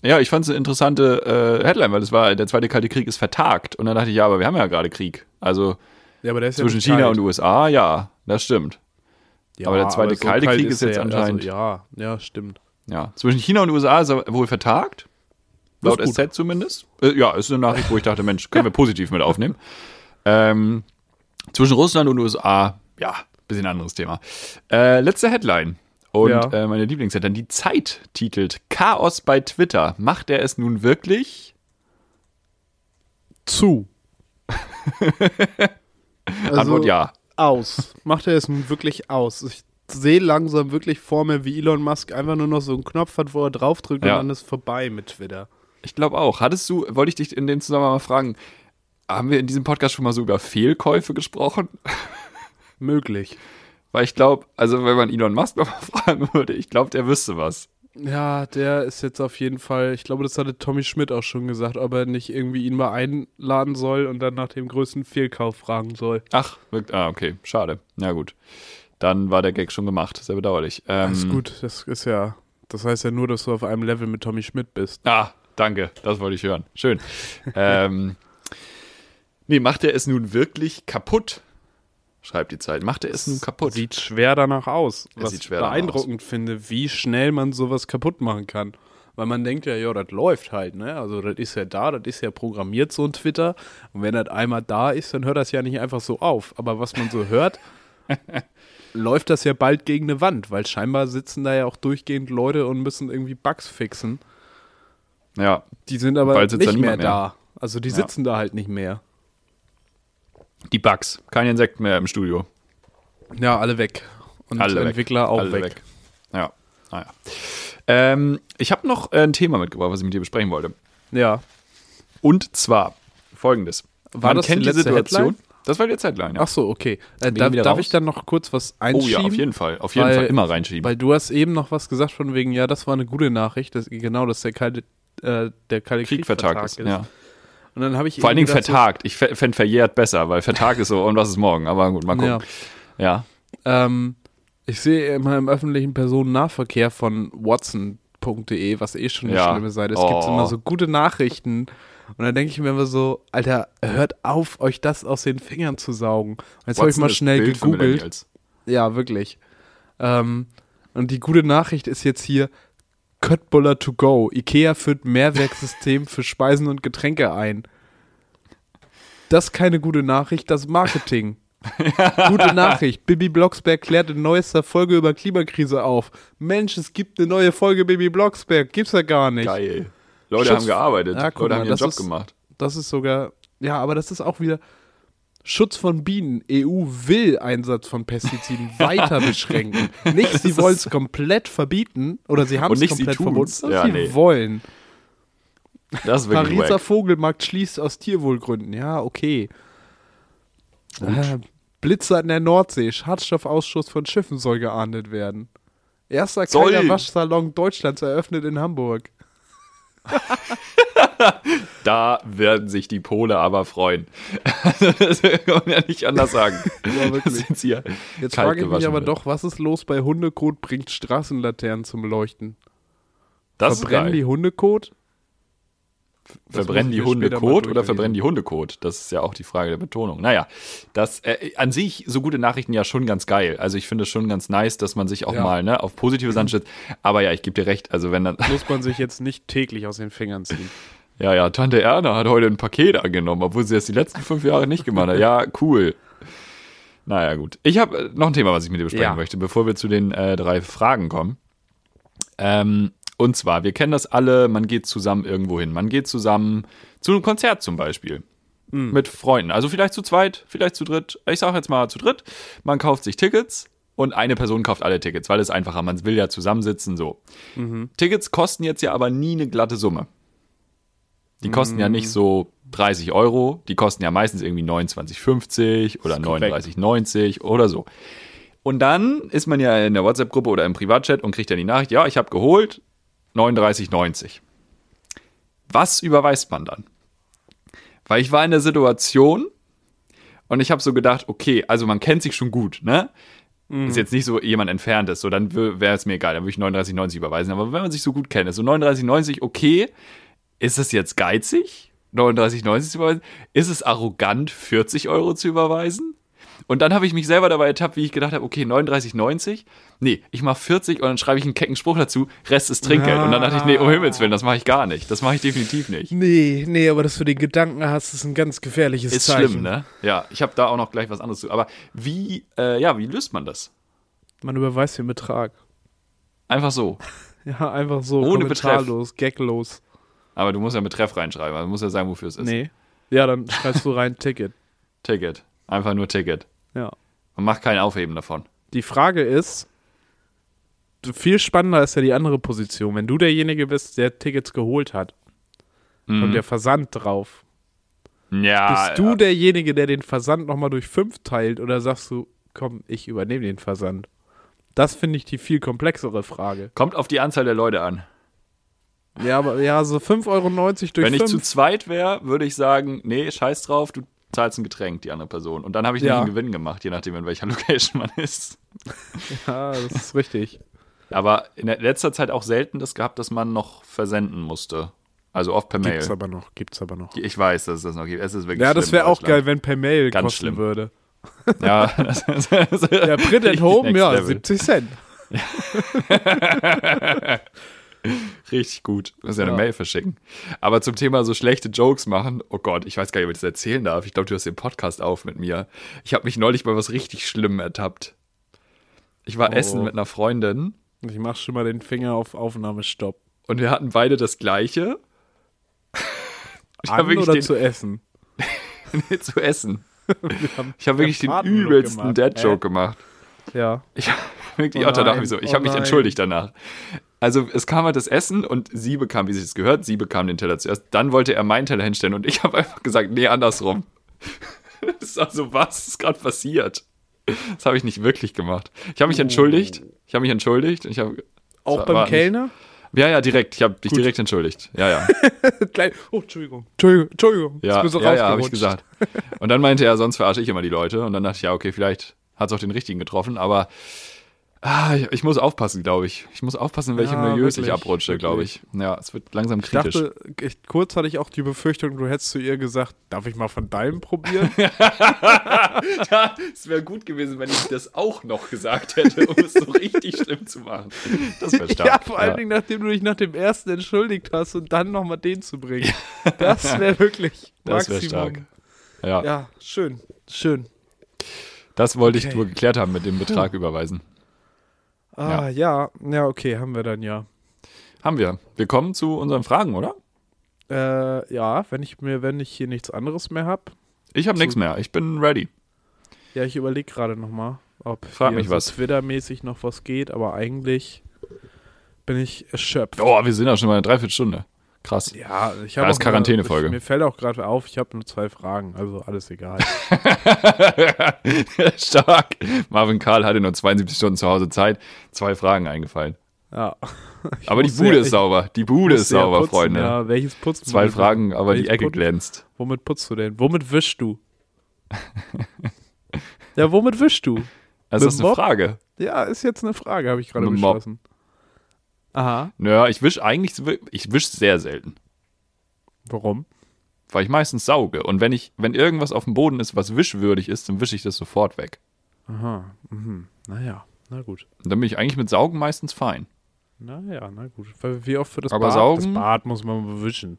Ja, ich fand es eine interessante äh, Headline, weil es war, der zweite Kalte Krieg ist vertagt. Und dann dachte ich, ja, aber wir haben ja gerade Krieg. Also Ja, zwischen China kalt. und USA, ja, das stimmt. Ja, aber der zweite Kalte kalt Krieg ist jetzt der- anscheinend- Also, ja, ja, stimmt. Ja, zwischen China und USA ist er wohl vertagt. Laut Das. SZ zumindest. Äh, ja, ist eine Nachricht, wo ich dachte, Mensch, können wir positiv mit aufnehmen. Ähm, zwischen Russland und USA, ja, bisschen anderes Thema. Äh, letzte Headline. Und Ja. äh, meine Lieblingsheadline, die Zeit titelt Chaos bei Twitter. Macht er es nun wirklich? Zu. Also, Antwort ja. Aus. Macht er es nun wirklich aus? Ich sehe langsam wirklich vor mir, wie Elon Musk einfach nur noch so einen Knopf hat, wo er draufdrückt Ja. und dann ist vorbei mit Twitter. Ich glaube auch. Hattest du, wollte ich dich in dem Zusammenhang mal fragen, haben wir in diesem Podcast schon mal so über Fehlkäufe gesprochen? Möglich. Weil ich glaube, also wenn man Elon Musk nochmal fragen würde, ich glaube, der wüsste was. Ja, der ist jetzt auf jeden Fall, ich glaube, das hatte Tommy Schmidt auch schon gesagt, ob er nicht irgendwie ihn mal einladen soll und dann nach dem größten Fehlkauf fragen soll. Ach, ah, okay, schade. Na gut. Dann war der Gag schon gemacht. Sehr bedauerlich. Ähm, Alles gut, das ist ja, das heißt ja nur, dass du auf einem Level mit Tommy Schmidt bist. Ah, danke. Das wollte ich hören. Schön. ähm, nee, macht er es nun wirklich kaputt? Schreibt die Zeit. Macht er es nun kaputt? Sieht schwer danach aus. Es was ich beeindruckend finde, wie schnell man sowas kaputt machen kann. Weil man denkt ja, ja, das läuft halt, ne? Also das ist ja da, das ist ja programmiert, so ein Twitter. Und wenn das einmal da ist, dann hört das ja nicht einfach so auf. Aber was man so hört, läuft das ja bald gegen eine Wand, weil scheinbar sitzen da ja auch durchgehend Leute und müssen irgendwie Bugs fixen. ja, Die sind aber nicht da mehr, mehr. da. Also die Ja. sitzen da halt nicht mehr. Die Bugs. Kein Insekt mehr im Studio. Ja, alle weg. Und Alle weg. Entwickler auch Alle weg. Ja, naja. Ähm, ich habe noch äh, ein Thema mitgebracht, was ich mit dir besprechen wollte. Ja. Und zwar folgendes. War Man das kennt die die letzte Situation. Headline? Das war die Zeitline, ja. Ach so, okay. Äh, darf darf ich dann noch kurz was oh einschieben? ja, auf jeden Fall. Auf jeden Weil- Fall immer reinschieben. Weil du hast eben noch was gesagt von wegen, ja, das war eine gute Nachricht, dass, genau, dass der kalte, äh, der kalte Krieg vertagt ist. Ja. Und dann habe ich Vor allen Dingen gedacht, vertagt. Ich fände verjährt besser, weil vertagt ist so, und was ist morgen? Aber gut, mal gucken. ja, Ja. ähm, ich sehe immer im öffentlichen Personennahverkehr von watson.de, was eh schon eine Ja. schlimme Seite ist, Oh. gibt immer so gute Nachrichten. Und dann denke ich mir immer so, Alter, hört auf, euch das aus den Fingern zu saugen. Jetzt habe ich mal schnell gegoogelt. Ja, wirklich. Ähm, und die gute Nachricht ist jetzt hier: Köttbullar to go. IKEA führt Mehrwerksystem für Speisen und Getränke ein. Das ist keine gute Nachricht, das ist Marketing. Gute Nachricht. Bibi Blocksberg klärt in neuester Folge über Klimakrise auf. Mensch, es gibt eine neue Folge Bibi Blocksberg. Gibt's ja gar nicht. Geil. Leute Schutz- haben gearbeitet. Ja, Leute mal, haben ihren Job ist- gemacht. Das ist sogar, ja, aber das ist auch wieder Schutz von Bienen. EU will Einsatz von Pestiziden weiter beschränken. Nicht, sie wollen es komplett verbieten oder sie haben es komplett verboten. Ja, sie nee. wollen. Das ist wirklich Pariser wack. Vogelmarkt schließt aus Tierwohlgründen. Ja, okay. Äh, Blitzer in der Nordsee. Schadstoffausschuss von Schiffen soll geahndet werden. Erster kleiner Waschsalon Deutschlands eröffnet in Hamburg. Da werden sich die Pole aber freuen. das kann man ja nicht anders sagen. Ja, wirklich. Ja Jetzt frage ich mich aber wird. doch, was ist los bei Hundekot bringt Straßenlaternen zum Leuchten? Das Verbrennen die. Hundekot? Das Verbrennen die Hunde Kot oder verbrennen die Hunde Kot? Das ist ja auch die Frage der Betonung. Naja, das äh, an sich so gute Nachrichten ja schon ganz geil. Also ich finde es schon ganz nice, dass man sich auch Ja. mal ne, auf positive Sachen stützt. Aber ja, ich gebe dir recht. Also wenn dann, Muss man sich jetzt nicht täglich aus den Fingern ziehen. ja, ja, Tante Erna hat heute ein Paket angenommen, obwohl sie das die letzten fünf Jahre nicht gemacht hat. Ja, cool. Naja, gut. Ich habe äh, noch ein Thema, was ich mit dir besprechen Ja. möchte, bevor wir zu den äh, drei Fragen kommen. Ähm, und zwar, wir kennen das alle, man geht zusammen irgendwo hin. Man geht zusammen zu einem Konzert zum Beispiel. Mit Freunden. Also vielleicht zu zweit, vielleicht zu dritt. Ich sage jetzt mal zu dritt. Man kauft sich Tickets und eine Person kauft alle Tickets, weil es einfacher, man will ja zusammensitzen, so. Tickets kosten jetzt ja aber nie eine glatte Summe. Die kosten ja nicht so 30 Euro, die kosten ja meistens irgendwie 29,50 oder ist korrekt. 39,90 oder so. Und dann ist man ja in der WhatsApp-Gruppe oder im Privatchat und kriegt dann die Nachricht, ja, ich habe geholt, 39,90. Was überweist man dann? Weil ich war in der Situation und ich habe so gedacht, okay, also man kennt sich schon gut, ne? Ist jetzt nicht so jemand entfernt ist, so dann wäre es mir egal, dann würde ich 39,90 überweisen. Aber wenn man sich so gut kennt, ist so 39,90 okay, ist es jetzt geizig, 39,90 zu überweisen? Ist es arrogant, 40 Euro zu überweisen? Und dann habe ich mich selber dabei ertappt, wie ich gedacht habe, okay, 39,90? Nee, ich mache 40 und dann schreibe ich einen kecken Spruch dazu, Rest ist Trinkgeld. Und dann dachte ich, nee, um Himmels Willen, das mache ich gar nicht. Das mache ich definitiv nicht. Nee, nee, aber dass du den Gedanken hast, ist ein ganz gefährliches Ist Zeichen. schlimm, ne? Ja, ich habe da auch noch gleich was anderes zu. Aber wie, äh, ja, wie löst man das? Man überweist den Betrag. Einfach so. Ja, einfach so. Ohne kommentarlos, gaglos. Aber du musst ja Betreff reinschreiben. Also du musst ja sagen, wofür es ist. Nee. Ja, dann schreibst du rein Ticket. Ticket. Einfach nur Ticket. Ja. Man macht kein Aufheben davon. Die Frage ist, viel spannender ist ja die andere Position. Wenn du derjenige bist, der Tickets geholt hat und der Versand drauf, Ja. bist du derjenige, der den Versand nochmal durch fünf teilt oder sagst du, komm, ich übernehme den Versand? Das finde ich die viel komplexere Frage. Kommt auf die Anzahl der Leute an. Ja, aber ja, so 5,90 Euro durch Wenn ich zu zweit wäre, würde ich sagen, nee, scheiß drauf, du zahlst ein Getränk, die andere Person. Und dann habe ich Ja. einen Gewinn gemacht, je nachdem, in welcher Location man ist. Ja, das ist richtig. Aber in letzter Zeit auch selten das gehabt, dass man noch versenden musste. Also oft per Mail. Gibt's aber noch, gibt's aber noch. Ich weiß, dass es das noch gibt. Es ist wirklich Ja, das wäre auch geil, wenn per Mail Ganz kosten schlimm. würde. Ja, das ist, das ist Ja, Print at Home, ja, level. 70 Cent. Richtig gut. Muss ja eine Ja. Mail verschicken. Aber zum Thema so schlechte Jokes machen, oh Gott, ich weiß gar nicht, ob ich das erzählen darf. Ich glaube, du hast den Podcast auf mit mir. Ich habe mich neulich bei was richtig Schlimmem ertappt. Ich war Oh. essen mit einer Freundin Ich mach schon mal den Finger auf Aufnahmestopp. und wir hatten beide das gleiche. Ich An oder den, zu essen? zu essen. Ich habe wirklich den übelsten. Dad-Joke Hä? gemacht. Ja. Ich habe wirklich Oh auch danach nein, so, ich oh habe mich entschuldigt danach. Also es kam halt das Essen und sie bekam, wie sich das gehört, sie bekam den Teller zuerst. Dann wollte er meinen Teller hinstellen und ich habe einfach gesagt, nee, andersrum. Das ist also, was ist gerade passiert? Das habe ich nicht wirklich gemacht. Ich habe mich entschuldigt. Ich habe mich entschuldigt. Ich habe Auch beim war nicht- Kellner? Ja, ja, direkt. Ich habe dich direkt entschuldigt. Ja, ja. Klein. Oh, Entschuldigung. Entschuldigung. Entschuldigung. Ja, so ja, ja habe ich gesagt. Und dann meinte er, sonst verarsche ich immer die Leute. Und dann dachte ich, ja, okay, vielleicht hat es auch den richtigen getroffen, aber ah, ich, ich muss aufpassen, glaube ich. Ich muss aufpassen, in welche Ja, Milieus ich wirklich, abrutsche, glaube ich. Ja, es wird langsam Ich kritisch. dachte, ich, kurz hatte ich auch die Befürchtung, du hättest zu ihr gesagt, darf ich mal von deinem probieren? ja, es wäre gut gewesen, wenn ich das auch noch gesagt hätte, um es so richtig schlimm zu machen. Das wäre stark. ja, vor allen Dingen, nachdem du dich nach dem ersten entschuldigt hast und dann nochmal den zu bringen. Das wäre wirklich Das wäre Maximum. stark. Ja. Ja, schön, schön. Das wollte ich Okay. nur geklärt haben mit dem Betrag überweisen. Ah, ja. ja, okay, haben wir dann ja. Haben wir. Wir kommen zu unseren Fragen, oder? Äh, ja, wenn ich mir, wenn ich hier nichts anderes mehr habe. Ich habe nichts mehr. Ich bin ready. Ja, ich überlege gerade nochmal, ob Frag mich so was. Twitter-mäßig noch was geht, aber eigentlich bin ich erschöpft. Oh, wir sind ja schon mal eine Dreiviertelstunde. Krass. Ja, ich Ja, habe ist Quarantänefolge. Mir fällt auch gerade auf, ich habe nur zwei Fragen, also alles egal. Stark. Marvin Karl hatte nur 72 Stunden zu Hause Zeit. Zwei Fragen eingefallen. Ja. Ich Aber die Bude ja- ist sauber. Die Bude ist ja sauber, putzen, Freunde. Ja, welches putzen Zwei? Fragen, aber die Ecke glänzt. Womit putzt du denn? Womit wischst du? ja, womit wischst du? Das Mit ist eine? Frage. Ja, ist jetzt eine Frage, habe ich gerade beschlossen. Aha. Naja, ich wisch eigentlich, ich wisch sehr selten. Warum? Weil ich meistens sauge. Und wenn ich, wenn irgendwas auf dem Boden ist, was wischwürdig ist, dann wische ich das sofort weg. Aha. Mhm. Naja, na gut. Und dann bin ich eigentlich mit Saugen meistens fein. Naja, na gut. Weil Wie oft für das Aber Bad? saugen? Das Bad muss man wischen.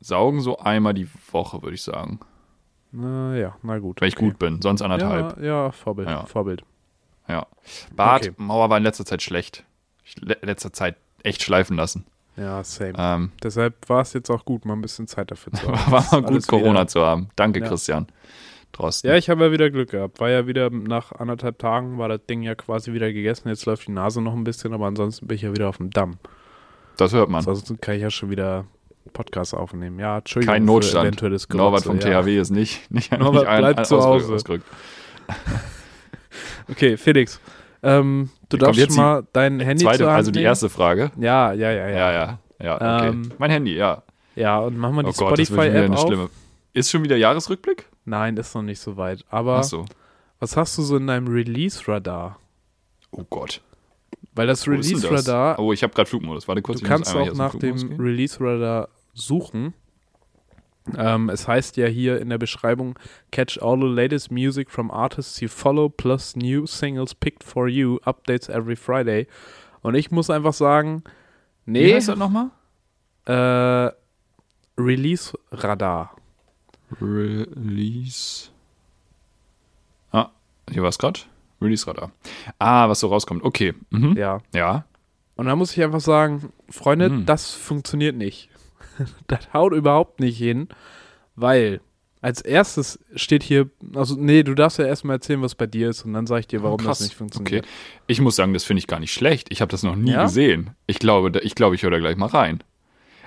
Saugen so einmal die Woche, würde ich sagen. Naja, na gut. Wenn ich okay. gut bin. Sonst anderthalb. Ja, ja, Vorbild. Ja. Vorbild. Ja. Bad, Okay. Mauer war in letzter Zeit schlecht. Ich le letzter Zeit echt schleifen lassen. Ja, same. Ähm, Deshalb war es jetzt auch gut, mal ein bisschen Zeit dafür zu haben. war mal gut, Corona Wieder. zu haben. Danke, Ja. Christian. Drosten. Ja, ich habe ja wieder Glück gehabt. War ja wieder nach anderthalb Tagen, war das Ding ja quasi wieder gegessen. Jetzt läuft die Nase noch ein bisschen, aber ansonsten bin ich ja wieder auf dem Damm. das hört man. Ansonsten kann ich ja schon wieder Podcast aufnehmen. Ja, Entschuldigung. Kein Notstand. eventuelles Norbert Gerotze, vom ja. THW ist nicht, nicht, Norbert nicht bleibt zu Hause. Okay, Felix. Ähm, du darfst jetzt schon mal dein Handy Zweite, zur Hand also die erste Frage. Ja, ja, ja, ja. Ja, ja. Ja, okay. Ähm, mein Handy, ja. Ja, und mach mal die Oh wird wieder Spotify-App auf. schlimme. Ist schon wieder Jahresrückblick? Nein, ist noch nicht so weit. Aber so. was hast du so in deinem Release-Radar? Oh Gott. Weil das? Release-Radar, Oh, ich habe gerade Flugmodus. Warte kurz. du kannst auch nach dem. Release-Radar suchen. Ähm, es heißt ja hier in der Beschreibung: Catch all the latest music from artists you follow, plus new singles picked for you, updates every Friday. Und ich muss einfach sagen, Wie nee, heißt das nochmal? äh, Release-Radar. Release. Ah, hier war es gerade. Release-Radar. Ah, was so rauskommt. Okay. Mhm. Ja. Ja. Und da muss ich einfach sagen, Freunde, Hm. das funktioniert nicht. das haut überhaupt nicht hin, weil als erstes steht hier, also nee, du darfst ja erstmal erzählen, was bei dir ist und dann sage ich dir, warum Krass. das nicht funktioniert. Okay. Ich muss sagen, das finde ich gar nicht schlecht. Ich habe das noch nie Ja? gesehen. Ich glaube, ich, glaube, ich höre da gleich mal rein.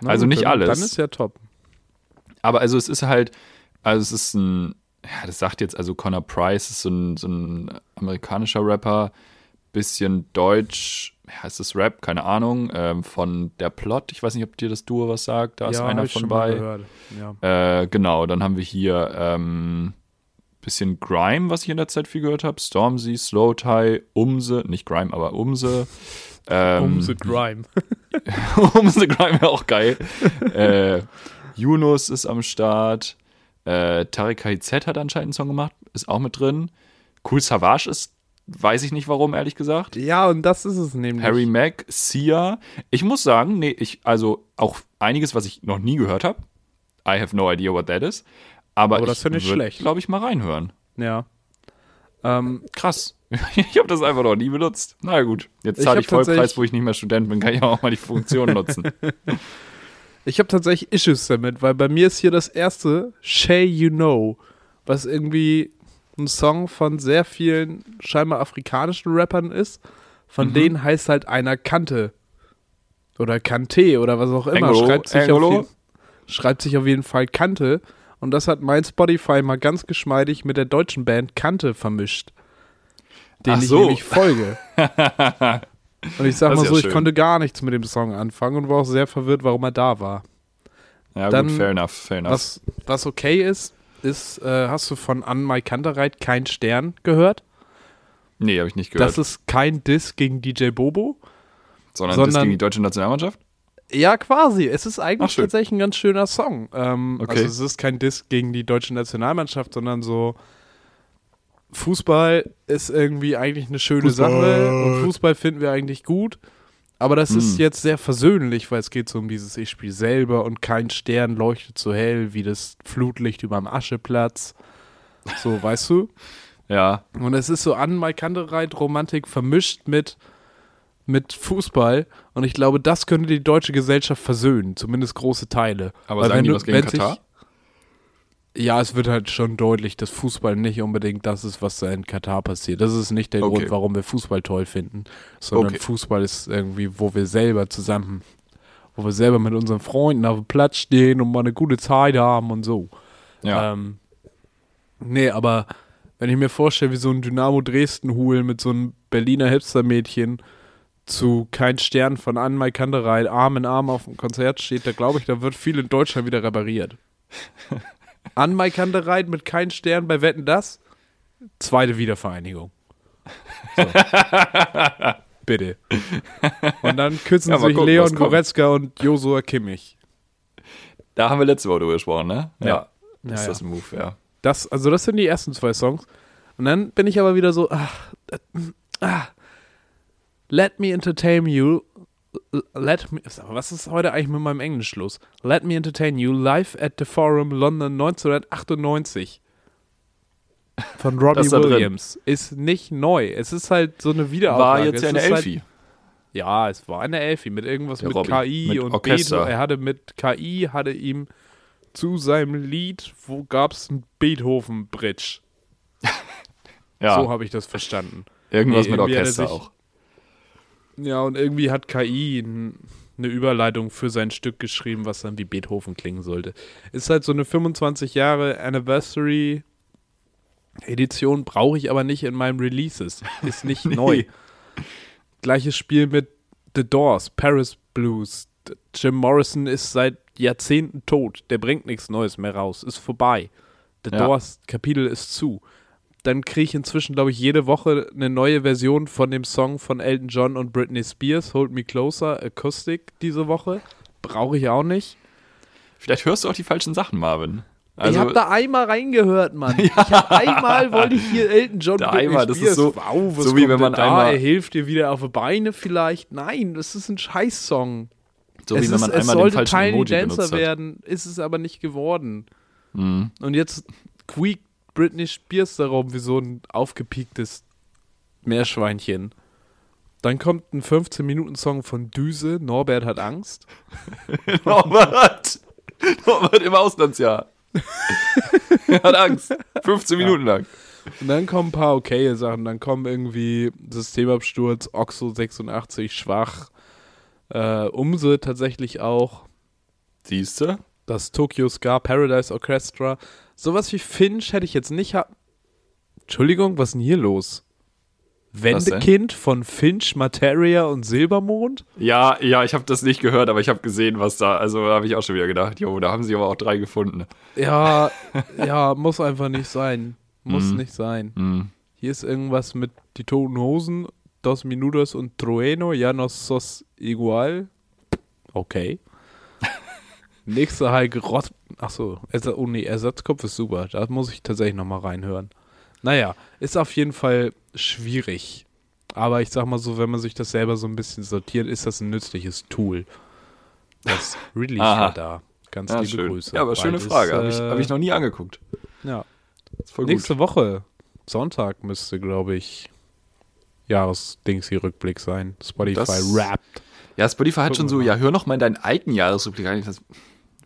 Na Also nicht dann, alles. Dann ist ja top. Aber also es ist halt, also es ist ein, ja, das sagt jetzt, also Connor Price ist so ein, so ein amerikanischer Rapper, bisschen deutsch, ist das Rap, keine Ahnung, ähm, von Der Plot, ich weiß nicht, ob dir das Duo was sagt, da ist ja, einer hab ich von bei. Ja. Äh, genau, dann haben wir hier ähm, bisschen Grime, was ich in der Zeit viel gehört habe, Stormzy, Slow Tie, Umse, nicht Grime, aber Umse. Ähm, um the Grime. Umse Grime wäre auch geil. äh, Yunus ist am Start. Äh, Tarek KIZ hat anscheinend einen Song gemacht, ist auch mit drin. Cool Savage ist, weiß ich nicht warum, ehrlich gesagt. ja, und das ist es nämlich. Harry Mack, Sia. Ich muss sagen, nee, ich, also auch einiges, was ich noch nie gehört habe. I have no idea what that is. Aber, Aber das finde ich schlecht. glaube ich, mal reinhören. Ja. Ähm, Krass. Ich habe das einfach noch nie benutzt. Na gut, jetzt Ich zahle hab ich, Vollpreis, wo ich nicht mehr Student bin, kann ich auch mal die Funktion nutzen. Ich habe tatsächlich Issues damit, weil bei mir ist hier das erste Shay You Know, was irgendwie ein Song von sehr vielen scheinbar afrikanischen Rappern ist. Von Mhm. denen heißt halt einer Kante. Oder Kante oder was auch immer. Angolo, schreibt, sich auf Angolo. jeden, schreibt sich auf jeden Fall Kante. Und das hat mein Spotify mal ganz geschmeidig mit der deutschen Band Kante vermischt. Den Ach ich so. nämlich folge. Und ich sag mal so, ja ich konnte gar nichts mit dem Song anfangen und war auch sehr verwirrt, warum er da war. Ja, Dann- gut, fair enough, fair enough. Was, was okay ist, ist, äh, hast du von An Mai Kantereit kein Stern gehört? nee, habe ich nicht gehört. Das ist kein Diss gegen DJ Bobo. sondern, sondern- gegen die deutsche Nationalmannschaft? Ja, quasi. Es ist eigentlich Ach, tatsächlich ein ganz schöner Song. Ähm, Okay. Also es ist kein Diss gegen die deutsche Nationalmannschaft, sondern so Fußball ist irgendwie eigentlich eine schöne Sache und Fußball finden wir eigentlich gut. Aber das ist Hm. jetzt sehr versöhnlich, weil es geht so um dieses Ich spiele selber und kein Stern leuchtet so hell wie das Flutlicht über dem Ascheplatz. So, weißt du? Ja. Und es ist so an Maikandereit Romantik vermischt mit, mit Fußball. Und ich glaube, das könnte die deutsche Gesellschaft versöhnen, zumindest große Teile. Aber Weil sagen wenn die du- was gegen Katar? Ja, es wird halt schon deutlich, dass Fußball nicht unbedingt das ist, was da in Katar passiert. Das ist nicht der Okay. Grund, warum wir Fußball toll finden, sondern Okay. Fußball ist irgendwie, wo wir selber zusammen, wo wir selber mit unseren Freunden auf dem Platz stehen und mal eine gute Zeit haben und so. Ja. Ähm, nee, aber wenn ich mir vorstelle, wie so ein Dynamo Dresden-Hul mit so einem Berliner Hipster-Mädchen zu Kein Stern von Anmai Kanderei Arm in Arm auf dem Konzert steht, da glaube ich, da wird viel in Deutschland wieder repariert. Anmai Kanderei mit Kein Stern bei Wetten das? Zweite Wiedervereinigung. So. Bitte. Und dann küssen Ja, sich gucken, Leon. Goretzka und Josua Kimmich. Da haben wir letzte Woche drüber gesprochen, ne? Ja. Das ist Ja, das ein Move, ja. Das, also das sind die ersten zwei Songs. Und dann bin ich aber wieder so, ach, äh, ah, let me entertain you, let me, was ist heute eigentlich mit meinem Englisch los? Let me entertain you live at the Forum London 1998 von Robbie. Williams ist nicht neu. Es ist halt so eine War Wiederauflage. jetzt ja eine halt- Elfi. ja, es war eine Elfi mit irgendwas Der mit Robby, KI mit und Orchester. Beethoven. Er hatte mit KI, hatte ihm zu seinem Lied, wo gab es ein Beethoven-Bridge. Ja, So habe ich das verstanden. irgendwas Nee, mit er Orchester sich- auch. Ja, und irgendwie hat KI eine Überleitung für sein Stück geschrieben, was dann wie Beethoven klingen sollte. Ist halt so eine 25 Jahre Anniversary Edition, brauche ich aber nicht in meinen Releases. Ist nicht neu. Gleiches Spiel mit The Doors, Paris Blues. Jim Morrison ist seit Jahrzehnten tot. Der bringt nichts Neues mehr raus. Ist vorbei. The Ja. Doors Kapitel ist zu. Dann kriege ich inzwischen, glaube ich, jede Woche eine neue Version von dem Song von Elton John und Britney Spears, Hold Me Closer, Acoustic diese Woche. Brauche ich auch nicht. Vielleicht hörst du auch die falschen Sachen, Marvin. ich Also, habe da einmal reingehört, Mann. Ich hab einmal wollte ich hier Elton John Da Britney einmal, das ist Spears. so- wow, was so wie wenn man da? einmal- Er hilft dir wieder auf die Beine vielleicht. Nein, das ist ein Scheiß-Song. so wie es wenn ist, man es einmal den sollte falschen Tiny Emoji Dancer benutzt hat. werden, ist es aber nicht geworden. Mhm. Und jetzt quiekt Britney Spears darum wie so ein aufgepiektes Meerschweinchen. Dann kommt ein 15-Minuten-Song von Düse, Norbert hat Angst. Norbert! Norbert im Auslandsjahr. Hat Angst. 15 Minuten lang. Und dann kommen ein paar okaye Sachen. Dann kommen irgendwie Systemabsturz, Oxo 86, schwach. Äh, Umse tatsächlich auch. Siehst du? Das Tokyo Ska Paradise Orchestra. Sowas wie Finch hätte ich jetzt nicht. Ha Entschuldigung, was ist denn hier los? Wendekind von Finch, Materia und Silbermond? Ja, ja, ich habe das nicht gehört, aber ich habe gesehen, was da. Also habe ich auch schon wieder gedacht, jo, da haben sie aber auch drei gefunden. Ja, ja, muss einfach nicht sein. Muss Mhm. nicht sein. Mhm. Hier ist irgendwas mit die Toten Hosen, Dos Minutos und Trueno, ya no sos igual. Okay. Nächster Heike Rott. Achso, Ersa oh nee, Ersatzkopf ist super. Da muss ich tatsächlich nochmal reinhören. Naja, ist auf jeden Fall schwierig. Aber ich sag mal so, wenn man sich das selber so ein bisschen sortiert, ist das ein nützliches Tool. Das Release Aha. war da. Ganz Ja, liebe schön. Grüße. Ja, aber schöne Frage. Habe ich, äh, hab ich noch nie angeguckt. ja. Nächste gut. Woche, Sonntag, müsste, glaube ich, Jahresdings-Rückblick sein. Spotify Das- Wrapped. Ja, Spotify hat schon Gucken so, wir ja, hör noch mal in deinen alten Jahresrückblick rein.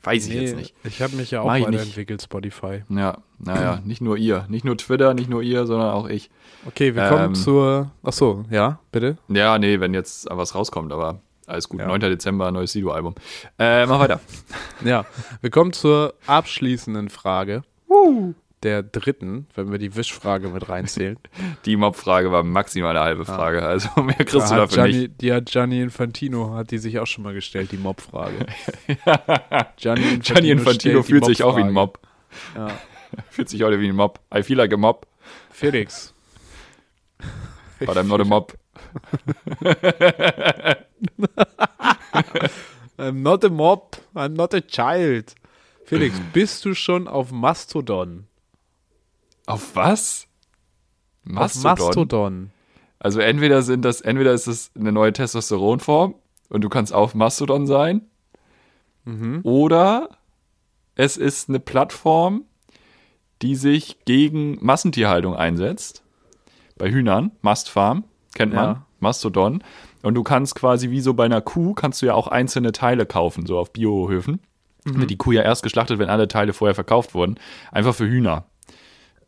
Weiß ich jetzt nicht. Ich habe mich ja auch weiterentwickelt, Spotify. Ja, naja, nicht nur ihr. Nicht nur Twitter, nicht nur ihr, sondern auch ich. Okay, wir Ähm. kommen zur. Achso, ja, bitte. Ja, nee, wenn jetzt was rauskommt, aber alles gut. Ja. 9. Dezember, neues Sido-Album. Äh, mach weiter. Ja, wir kommen zur abschließenden Frage. Der dritten, wenn wir die Wischfrage mit reinzählen. Die Mob-Frage war maximal eine halbe Frage. Also mehr kriegst du Da hat dafür Gianni, nicht. die hat Gianni Infantino, hat die sich auch schon mal gestellt, die Mob-Frage. Gianni Infantino, Gianni Infantino fühlt sich auch wie ein. Mob. Ja. Fühlt sich heute wie ein Mob. I feel like a Mob, Felix. but I'm not a Mob. I'm not a mob, I'm not a child. Felix, bist du schon auf Mastodon? Auf was? Auf Mastodon? Mastodon. Also entweder sind das, entweder ist es eine neue Testosteronform und du kannst auf Mastodon sein, Mhm. oder es ist eine Plattform, die sich gegen Massentierhaltung einsetzt. Bei Hühnern, Mastfarm, kennt man, Ja. Mastodon. Und du kannst quasi wie so bei einer Kuh, kannst du ja auch einzelne Teile kaufen, so auf Biohöfen. Wird die Kuh ja erst geschlachtet, wenn alle Teile vorher verkauft wurden. Einfach für Hühner.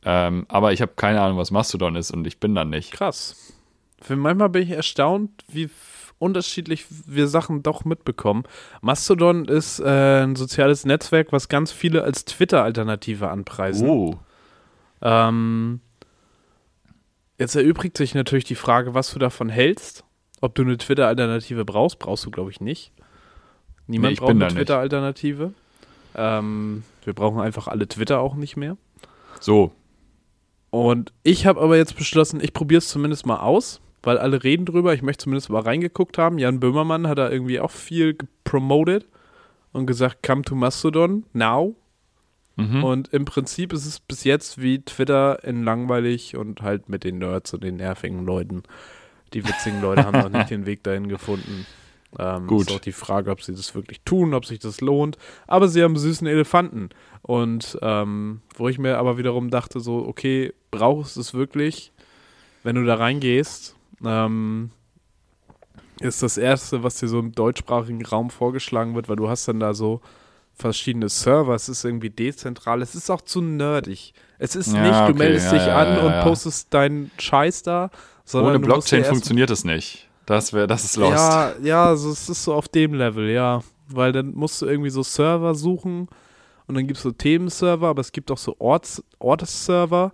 Ähm, aber ich habe keine Ahnung, was Mastodon ist und ich bin dann nicht. Krass. Für manchmal bin ich erstaunt, wie unterschiedlich wir Sachen doch mitbekommen. Mastodon ist äh, ein soziales Netzwerk, was ganz viele als Twitter-Alternative anpreisen. Oh. Ähm, jetzt erübrigt sich natürlich die Frage, was du davon hältst. Ob du eine Twitter-Alternative brauchst, brauchst du, glaube ich, nicht. Niemand Nee, braucht eine. Twitter-Alternative. Ähm, wir brauchen einfach alle Twitter auch nicht mehr. So. Und ich habe aber jetzt beschlossen, ich probiere es zumindest mal aus, weil alle reden drüber. Ich möchte zumindest mal reingeguckt haben. Jan Böhmermann hat da irgendwie auch viel gepromotet und gesagt, come to Mastodon now. Mhm. Und im Prinzip ist es bis jetzt wie Twitter in langweilig und halt mit den Nerds und den nervigen Leuten. Die witzigen Leute haben noch nicht den Weg dahin gefunden. Ähm, Gut. Ist auch die Frage, ob sie das wirklich tun, ob sich das lohnt. Aber sie haben süßen Elefanten. Und ähm, wo ich mir aber wiederum dachte, so, okay, brauchst du es wirklich, wenn du da reingehst? Ähm, ist das Erste, was dir so im deutschsprachigen Raum vorgeschlagen wird, weil du hast dann da so verschiedene Server, es ist irgendwie dezentral, es ist auch zu nerdig. Es ist Ja, nicht, du okay, meldest ja, dich ja, an und postest deinen Scheiß da, sondern Ohne du Blockchain funktioniert es nicht. Das wäre, das ist lost. Ja, ja, also es ist so auf dem Level, ja. Weil dann musst du irgendwie so Server suchen und dann gibt es so Themenserver, aber es gibt auch so Orts, Ortsserver.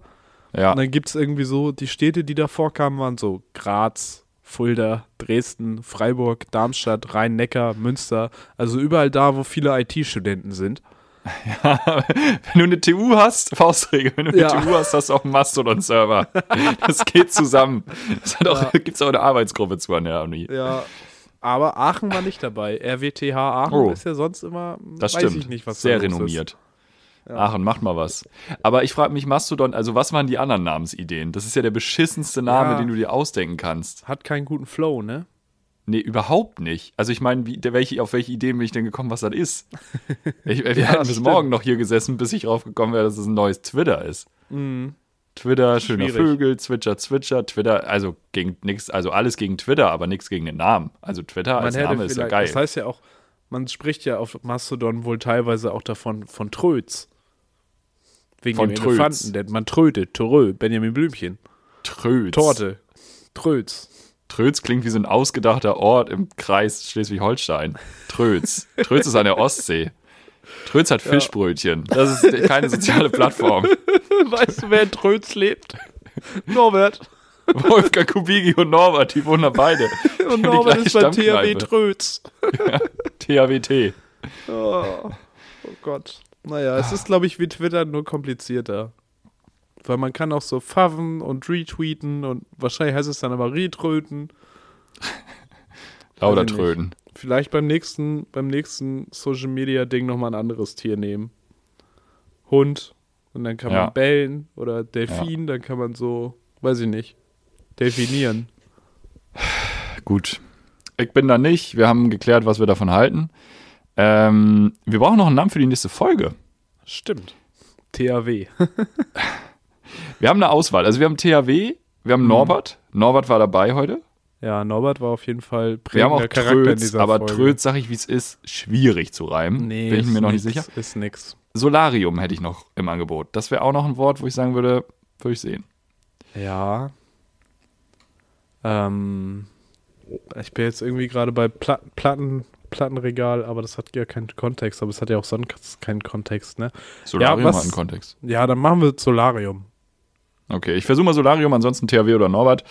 ja. Und dann gibt es irgendwie so, die Städte, die davor kamen, waren so Graz, Fulda, Dresden, Freiburg, Darmstadt, Rhein-Neckar, Münster. Also überall da, wo viele IT-Studenten sind. wenn du eine TU hast, Faustregel, wenn du eine Ja. TU hast, hast du auch einen Mastodon-Server. Das geht zusammen. Es hat auch, Ja. gibt es auch eine Arbeitsgruppe zu an der Uni. Ja. Aber Aachen war nicht dabei. RWTH Aachen Oh. ist ja sonst immer, Das weiß stimmt. ich nicht, was Sehr da los renommiert. Aachen, macht mal was. Aber ich frage mich, Mastodon, also was waren die anderen Namensideen? Das ist ja der beschissenste Name, Ja. den du dir ausdenken kannst. ist. Hat keinen guten Flow, ne? Nee, überhaupt nicht. Also ich meine, welche, auf welche Ideen bin ich denn gekommen, was das ist? Ich, wir Ja, hätten bis morgen noch hier gesessen, bis ich drauf gekommen wäre, dass es ein neues Twitter ist. Twitter, schöner Schwierig. Vögel, Zwitscher, Zwitscher, Twitter, also gegen nichts, also alles gegen Twitter, aber nichts gegen den Namen. Also Twitter als Name ist ja geil. Das heißt ja auch, man spricht ja auf Mastodon wohl teilweise auch davon von Tröts. Wegen Von dem Tröts. Elefanten, denn man trötet, Törö, Benjamin Blümchen. Tröts. Torte, Tröts. Tröts klingt wie so ein ausgedachter Ort im Kreis Schleswig-Holstein. Tröts. Tröts ist an der Ostsee. Tröts hat Fischbrötchen. Das ist keine soziale Plattform. weißt du, wer in Tröts lebt? Norbert. Wolfgang Kubigi und Norbert, die wohnen da beide. Und Norbert ist bei THW Stammkneipe. Tröts. THWT. Oh, oh Gott. Naja, es ist, glaube ich, wie Twitter, nur komplizierter. Weil man kann auch so faven und retweeten und wahrscheinlich heißt es dann aber retröten. Lauter. Tröten. Vielleicht beim nächsten, beim nächsten Social Media Ding nochmal ein anderes Tier nehmen. Hund. Und dann kann Ja. man bellen oder Delfin, dann kann man so, weiß ich nicht, delfinieren. Gut. Ich bin da nicht. Wir haben geklärt, was wir davon halten. Ähm, wir brauchen noch einen Namen für die nächste Folge. Stimmt. THW. Wir haben eine Auswahl. Also wir haben THW, wir Mhm. haben Norbert. Norbert war dabei heute. Ja, Norbert war auf jeden Fall Wir haben prägender auch Charakter in Tröts, dieser aber Folge. Tröts, sag ich wie es ist, schwierig zu reimen. Nee, Bin ich mir noch nicht nix, sicher. Ist nix. Solarium hätte ich noch im Angebot. Das wäre auch noch ein Wort, wo ich sagen würde, würde ich sehen. Ja. Ähm, ich bin jetzt irgendwie gerade bei Pla Platten, Plattenregal, aber das hat ja keinen Kontext, aber es hat ja auch sonst keinen Kontext, ne? Solarium was- hat einen Kontext. Ja, dann machen wir Solarium. Okay, ich versuche mal Solarium, ansonsten THW oder Norbert.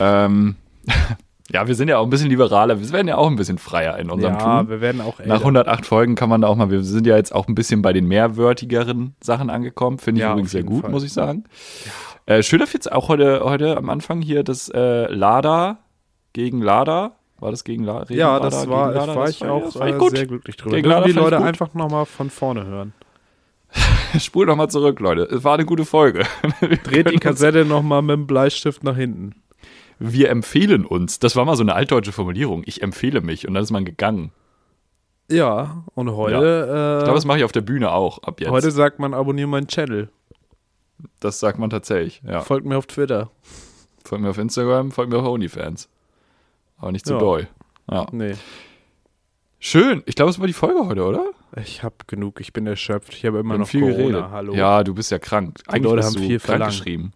ähm, ja, wir sind ja auch ein bisschen liberaler. Wir werden ja auch ein bisschen freier in unserem ja, Tun. wir werden auch älter. Nach 108 Folgen kann man da auch mal, wir sind ja jetzt auch ein bisschen bei den mehrwörtigeren Sachen angekommen. Finde ich Ja, übrigens sehr gut, Fall. muss ich sagen. Äh, schön auf jetzt auch heute, heute am Anfang hier das äh, Lada gegen Lada. War das gegen Lada? Ja, das war, das war ich auch war ich äh, sehr glücklich drüber. Gegen Lada die ich Leute gut. einfach nochmal von vorne hören. Spul noch mal zurück, Leute. Es war eine gute Folge. Wir Dreht die Kassette nochmal mit dem Bleistift nach hinten. Wir empfehlen uns. Das war mal so eine altdeutsche Formulierung. Ich empfehle mich. Und dann ist man gegangen. Ja, und heute, Ich glaube, äh, das mache ich auf der Bühne auch ab jetzt. heute sagt man, abonniere meinen Channel. das sagt man tatsächlich. Ja. Folgt mir auf Twitter. Folgt mir auf Instagram, folgt mir auf OnlyFans. Aber nicht zu Ja. doll. Ja. Nee. Schön. Ich glaube, es war die Folge heute, oder? Ich habe genug, ich bin erschöpft. Ich habe immer haben noch viel Corona. geredet. Hallo. Ja, du bist ja krank. Eigentlich Leute bist haben viel krank geschrieben.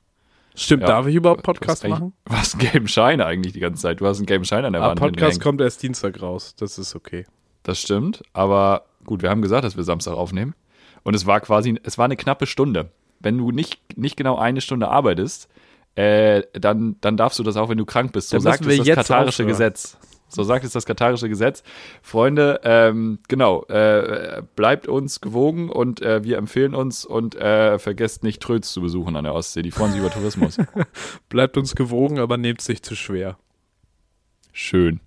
Stimmt, Ja. darf ich überhaupt Podcast machen? Du hast einen gelben Schein eigentlich die ganze Zeit. Du hast einen gelben Schein an der Ah, Wand. Podcast hängen. kommt erst Dienstag raus. Das ist okay. Das stimmt. Aber gut, wir haben gesagt, dass wir Samstag aufnehmen. Und es war quasi, es war eine knappe Stunde. Wenn du nicht, nicht genau eine Stunde arbeitest, äh, dann, dann darfst du das auch, wenn du krank bist. So sagt es das jetzt katarische aufhören. Gesetz. So sagt es das katarische Gesetz. Freunde, ähm, genau, äh, bleibt uns gewogen und äh, wir empfehlen uns und äh, vergesst nicht Tröts zu besuchen an der Ostsee. Die freuen sich über Tourismus. Bleibt uns gewogen, aber nehmt sich zu schwer. Schön.